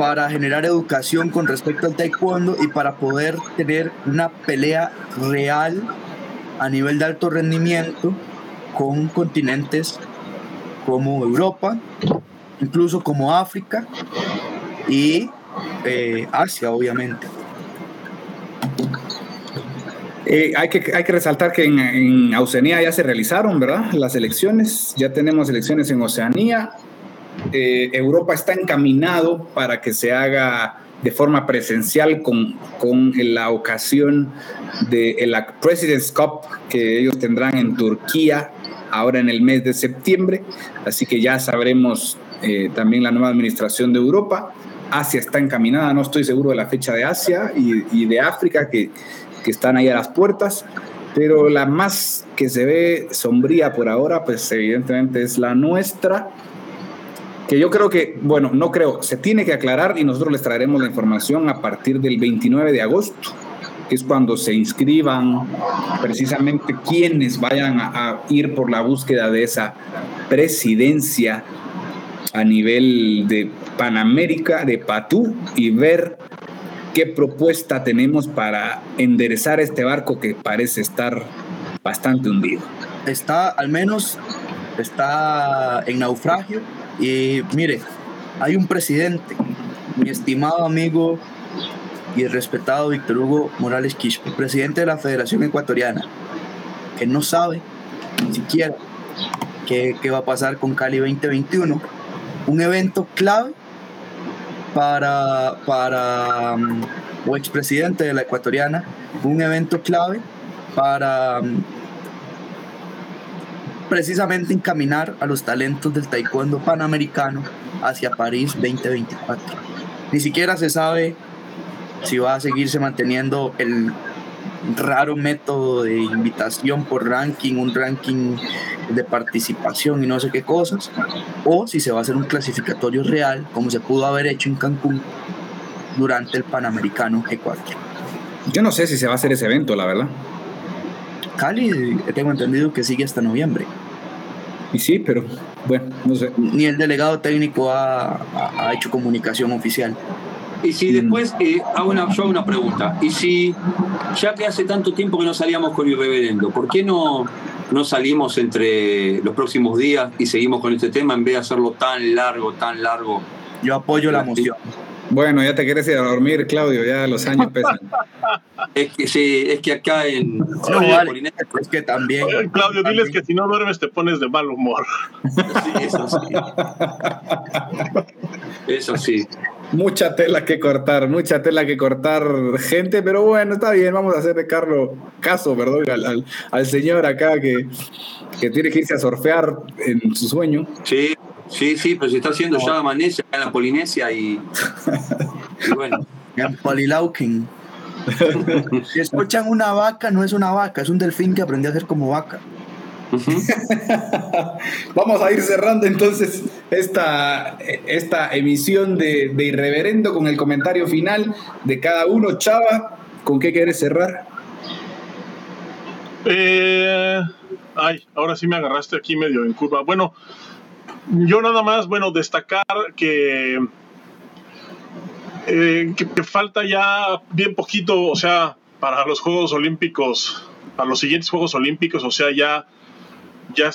para generar educación con respecto al taekwondo y para poder tener una pelea real a nivel de alto rendimiento con continentes como Europa, incluso como África y eh, Asia, obviamente. Eh, hay, que, hay que resaltar que en, en, Oceanía ya se realizaron, ¿verdad? Las elecciones, ya tenemos elecciones en Oceanía, eh, Europa está encaminado para que se haga de forma presencial con, con la ocasión de la President's Cup que ellos tendrán en Turquía ahora en el mes de septiembre. Así que ya sabremos eh, también la nueva administración de Europa. Asia está encaminada, no estoy seguro de la fecha de Asia y, de África que, que están ahí a las puertas pero la más que se ve sombría por ahora, pues evidentemente es la nuestra que yo creo que, bueno, no creo, se tiene que aclarar y nosotros les traeremos la información a partir del 29 de agosto, que es cuando se inscriban precisamente quienes vayan a, ir por la búsqueda de esa presidencia a nivel de Panamérica, de Patú, y ver qué propuesta tenemos para enderezar este barco que parece estar bastante hundido. Está, al menos, está en naufragio y mire, hay un presidente, mi estimado amigo y respetado Víctor Hugo Morales Quispe, presidente de la Federación Ecuatoriana, que no sabe ni siquiera qué, qué va a pasar con Cali 2021. Un evento clave para, para um, o expresidente de la ecuatoriana, un evento clave para um, precisamente encaminar a los talentos del taekwondo panamericano hacia París 2024. Ni siquiera se sabe si va a seguirse manteniendo el raro método de invitación por ranking, un ranking de participación y no sé qué cosas, o si se va a hacer un clasificatorio real, como se pudo haber hecho en Cancún durante el Panamericano G4. Yo no sé si se va a hacer ese evento, la verdad. Cali, tengo entendido que sigue hasta noviembre. Y sí, pero bueno, no sé. Ni el delegado técnico ha, ha hecho comunicación oficial. Y si después eh, hago una, yo hago una pregunta, y si ya que hace tanto tiempo que no salíamos con el reverendo, ¿por qué no, no salimos entre los próximos días y seguimos con este tema en vez de hacerlo tan largo, tan largo? Yo apoyo la moción. Bueno, ya te quieres ir a dormir, Claudio, ya los años pesan. es que sí, es que acá en no, vale, es que también. Claudio, diles que si no duermes te pones de mal humor. Sí, eso sí. Eso sí. Mucha tela que cortar, mucha tela que cortar, gente, pero bueno, está bien, vamos a hacerle Carlos caso, perdón, al, al, señor acá que, que, tiene que irse a surfear en su sueño. Sí, sí, sí, pero se está haciendo ya amanece acá en la Polinesia y, y bueno. En Polilauken. si escuchan una vaca, no es una vaca, es un delfín que aprendió a ser como vaca. Vamos a ir cerrando entonces esta, esta emisión de, Irreverendo con el comentario final de cada uno. Chava, ¿con qué quieres cerrar? Eh, ay, ahora sí me agarraste aquí medio en curva. Bueno, yo nada más, bueno, destacar que, eh, que falta ya bien poquito, o sea, para los Juegos Olímpicos, para los siguientes Juegos Olímpicos, o sea, ya ya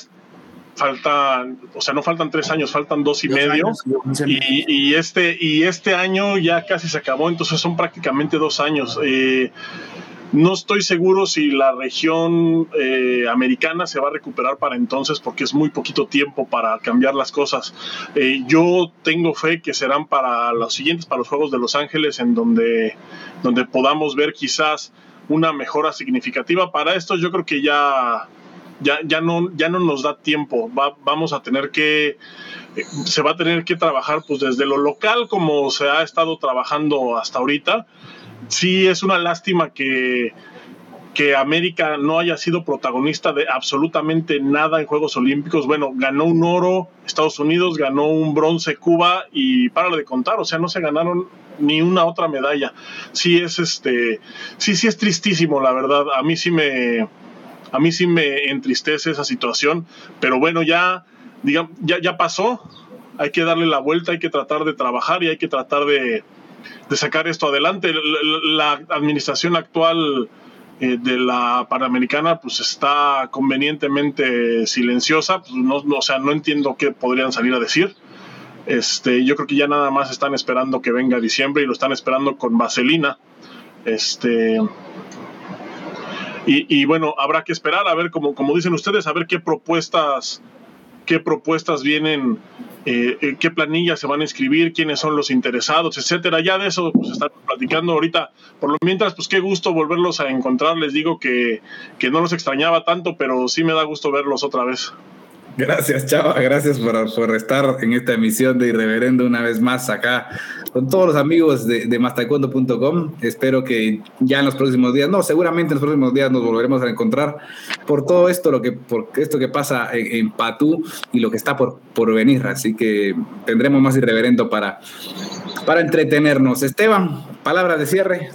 faltan, o sea, no faltan tres años, faltan dos y medio. y, este, y este año ya casi se acabó, entonces son prácticamente dos años. Eh, no estoy seguro si la región eh, americana se va a recuperar para entonces porque es muy poquito tiempo para cambiar las cosas. Eh, yo tengo fe que serán para los siguientes, para los Juegos de Los Ángeles, en donde, donde podamos ver quizás una mejora significativa. Para esto yo creo que ya ya, ya, no, ya no nos da tiempo, vamos a tener que, se va a tener que trabajar pues desde lo local como se ha estado trabajando hasta ahorita. Sí es una lástima que, que América no haya sido protagonista de absolutamente nada en Juegos Olímpicos. Bueno, ganó un oro Estados Unidos, ganó un bronce Cuba y para de contar, o sea, no se ganaron ni una otra medalla. Sí es este, sí, sí es tristísimo, la verdad. A mí sí me, a mí sí me entristece esa situación, pero bueno, ya, digamos, ya, ya pasó, hay que darle la vuelta, hay que tratar de trabajar y hay que tratar de, sacar esto adelante. La, administración actual eh, de la Panamericana pues está convenientemente silenciosa, pues no, o sea, no entiendo qué podrían salir a decir. Este, yo creo que ya nada más están esperando que venga diciembre y lo están esperando con vaselina. Este, y, bueno, habrá que esperar a ver, como, como dicen ustedes, a ver qué propuestas, qué propuestas vienen, eh, eh, qué planillas se van a escribir, quiénes son los interesados, etcétera. Ya de eso pues están platicando ahorita. Por lo mientras, pues qué gusto volverlos a encontrar. Les digo que, que no los extrañaba tanto, pero sí me da gusto verlos otra vez. Gracias, Chava. Gracias por, estar en esta emisión de Irreverendo una vez más acá con todos los amigos de, de. Espero que ya en los próximos días, no, seguramente en los próximos días nos volveremos a encontrar por todo esto, lo que, por esto que pasa en, en Patú y lo que está por, por venir. Así que tendremos más Irreverendo para, para entretenernos. Esteban, palabras de cierre.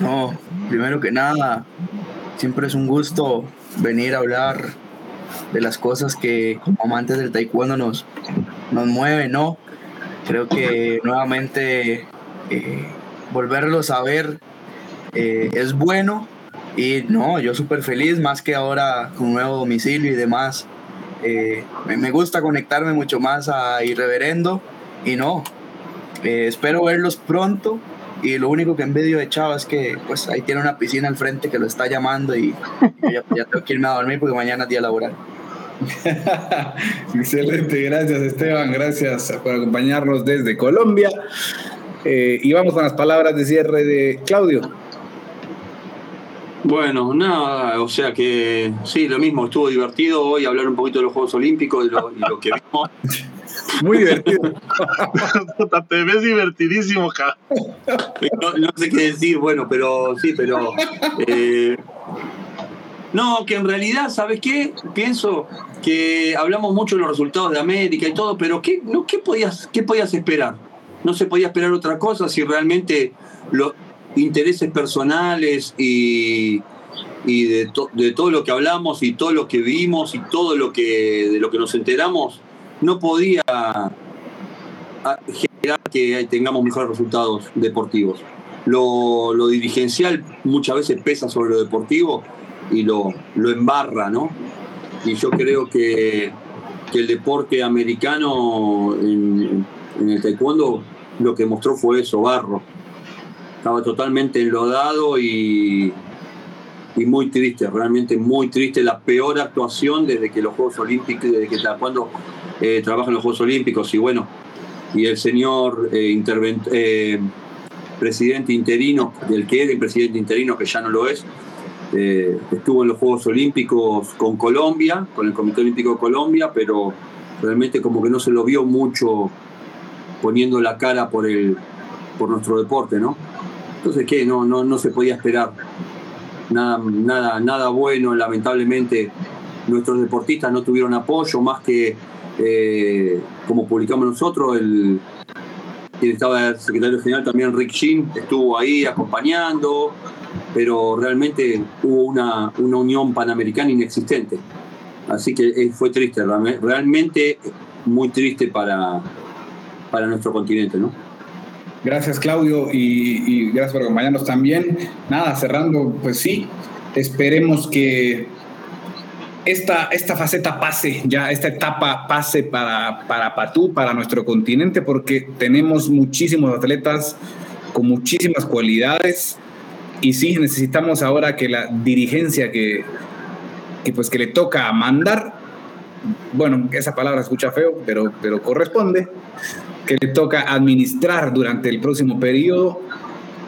No, primero que nada, siempre es un gusto venir a hablar de las cosas que como amantes del taekwondo nos, nos mueven, ¿no? Creo que nuevamente eh, volverlos a ver eh, es bueno y no, yo súper feliz, más que ahora con un nuevo domicilio y demás. Eh, me, gusta conectarme mucho más a Irreverendo y no, espero verlos pronto y lo único que envidio de Chava es que pues ahí tiene una piscina al frente que lo está llamando y, ya, ya, tengo que irme a dormir porque mañana es día laboral. Excelente, gracias Esteban, gracias por acompañarnos desde Colombia. Eh, y vamos con las palabras de cierre de Claudio. Bueno, nada, o sea que sí, lo mismo, estuvo divertido hoy hablar un poquito de los Juegos Olímpicos y lo, que vimos. Muy divertido. Te ves divertidísimo, ja. No, sé qué decir, bueno, pero sí, pero eh, no, que en realidad, ¿sabes qué? Pienso que hablamos mucho de los resultados de América y todo, pero ¿qué, no, qué, podías, qué podías esperar? No se podía esperar otra cosa si realmente los intereses personales y, y de, de, todo lo que hablamos y todo lo que vimos y todo lo que, de lo que nos enteramos no podía generar que tengamos mejores resultados deportivos. Lo, lo dirigencial muchas veces pesa sobre lo deportivo y lo, lo embarra, ¿no? Y yo creo que, el deporte americano en, el taekwondo lo que mostró fue eso, barro. Estaba totalmente enlodado y, y muy triste, realmente muy triste. La peor actuación desde que los Juegos Olímpicos, desde que taekwondo eh, trabaja en los Juegos Olímpicos. Y bueno, y el señor eh, eh, presidente interino, del que era el presidente interino, que ya no lo es, estuvo en los Juegos Olímpicos con Colombia, con el Comité Olímpico de Colombia, pero realmente como que no se lo vio mucho poniendo la cara por, el, por nuestro deporte, ¿no? Entonces, ¿qué? No, no, no se podía esperar nada, nada, nada bueno, lamentablemente nuestros deportistas no tuvieron apoyo, más que eh, como publicamos nosotros, el, estaba secretario general también, Rick Shin, estuvo ahí acompañando, pero realmente hubo una, una unión panamericana inexistente. Así que fue triste, realmente muy triste para, para nuestro continente, ¿no? Gracias Claudio y gracias por acompañarnos también. Nada, cerrando, pues sí, esperemos que esta, esta faceta pase, ya esta etapa pase para, para Patú, para nuestro continente, porque tenemos muchísimos atletas con muchísimas cualidades y sí necesitamos ahora que la dirigencia que, que pues que le toca mandar, bueno, esa palabra escucha feo, pero, pero corresponde, que le toca administrar durante el próximo periodo,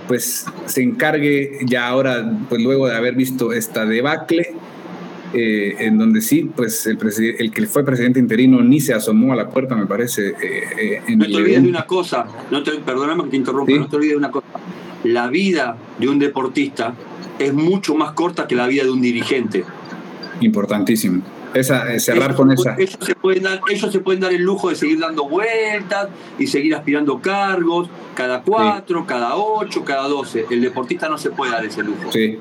pues se encargue ya ahora, pues luego de haber visto esta debacle, eh, en donde sí, pues el, el, que fue presidente interino ni se asomó a la puerta, me parece. Eh, eh, no te olvides de una cosa, no te, perdóname que te interrumpa, no te olvides de una cosa. La vida de un deportista es mucho más corta que la vida de un dirigente. Importantísimo. Esa, cerrar con esa. Ellos se, pueden dar, ellos se pueden dar el lujo de seguir dando vueltas y seguir aspirando cargos cada cuatro, cada ocho, cada doce. El deportista no se puede dar ese lujo. Sí,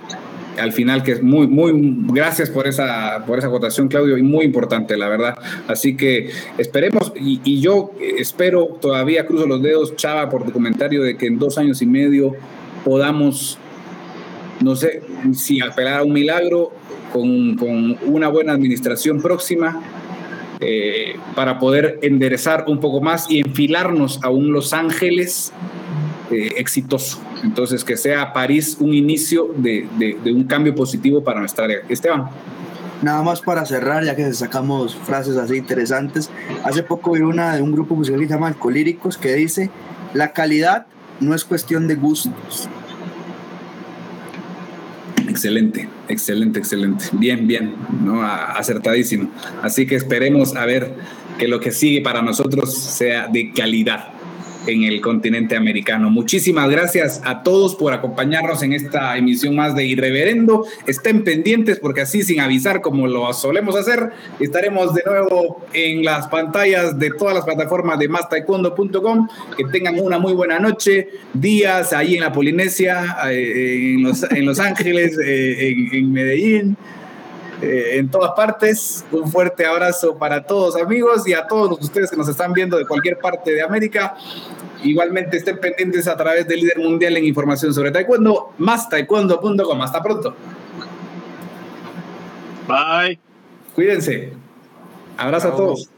al final, que es muy, muy, gracias por esa, por esa votación, Claudio, y muy importante, la verdad. Así que esperemos, y, yo espero, todavía cruzo los dedos, Chava, por tu comentario de que en dos años y medio podamos, no sé, si apelar a un milagro, con, con una buena administración próxima, eh, para poder enderezar un poco más y enfilarnos a un Los Ángeles eh, exitoso. Entonces, que sea París un inicio de, de, un cambio positivo para nuestra área. Esteban. Nada más para cerrar, ya que sacamos frases así interesantes. Hace poco vi una de un grupo musical que se llama Alcolíricos que dice: La calidad no es cuestión de gustos. Excelente, excelente, excelente. Bien, bien, ¿no? acertadísimo. Así que esperemos a ver que lo que sigue para nosotros sea de calidad en el continente americano. Muchísimas gracias a todos por acompañarnos en esta emisión más de Irreverendo. Estén pendientes porque así sin avisar como lo solemos hacer, estaremos de nuevo en las pantallas de todas las plataformas de mastaekwondo.com. Que tengan una muy buena noche, días ahí en la Polinesia, eh, en, los, en, los, Ángeles, eh, en, en Medellín. Eh, en todas partes. Un fuerte abrazo para todos amigos y a todos ustedes que nos están viendo de cualquier parte de América. Igualmente estén pendientes a través del líder mundial en información sobre taekwondo, más taekwondo.com. Hasta pronto. Bye. Cuídense. Abrazo a todos.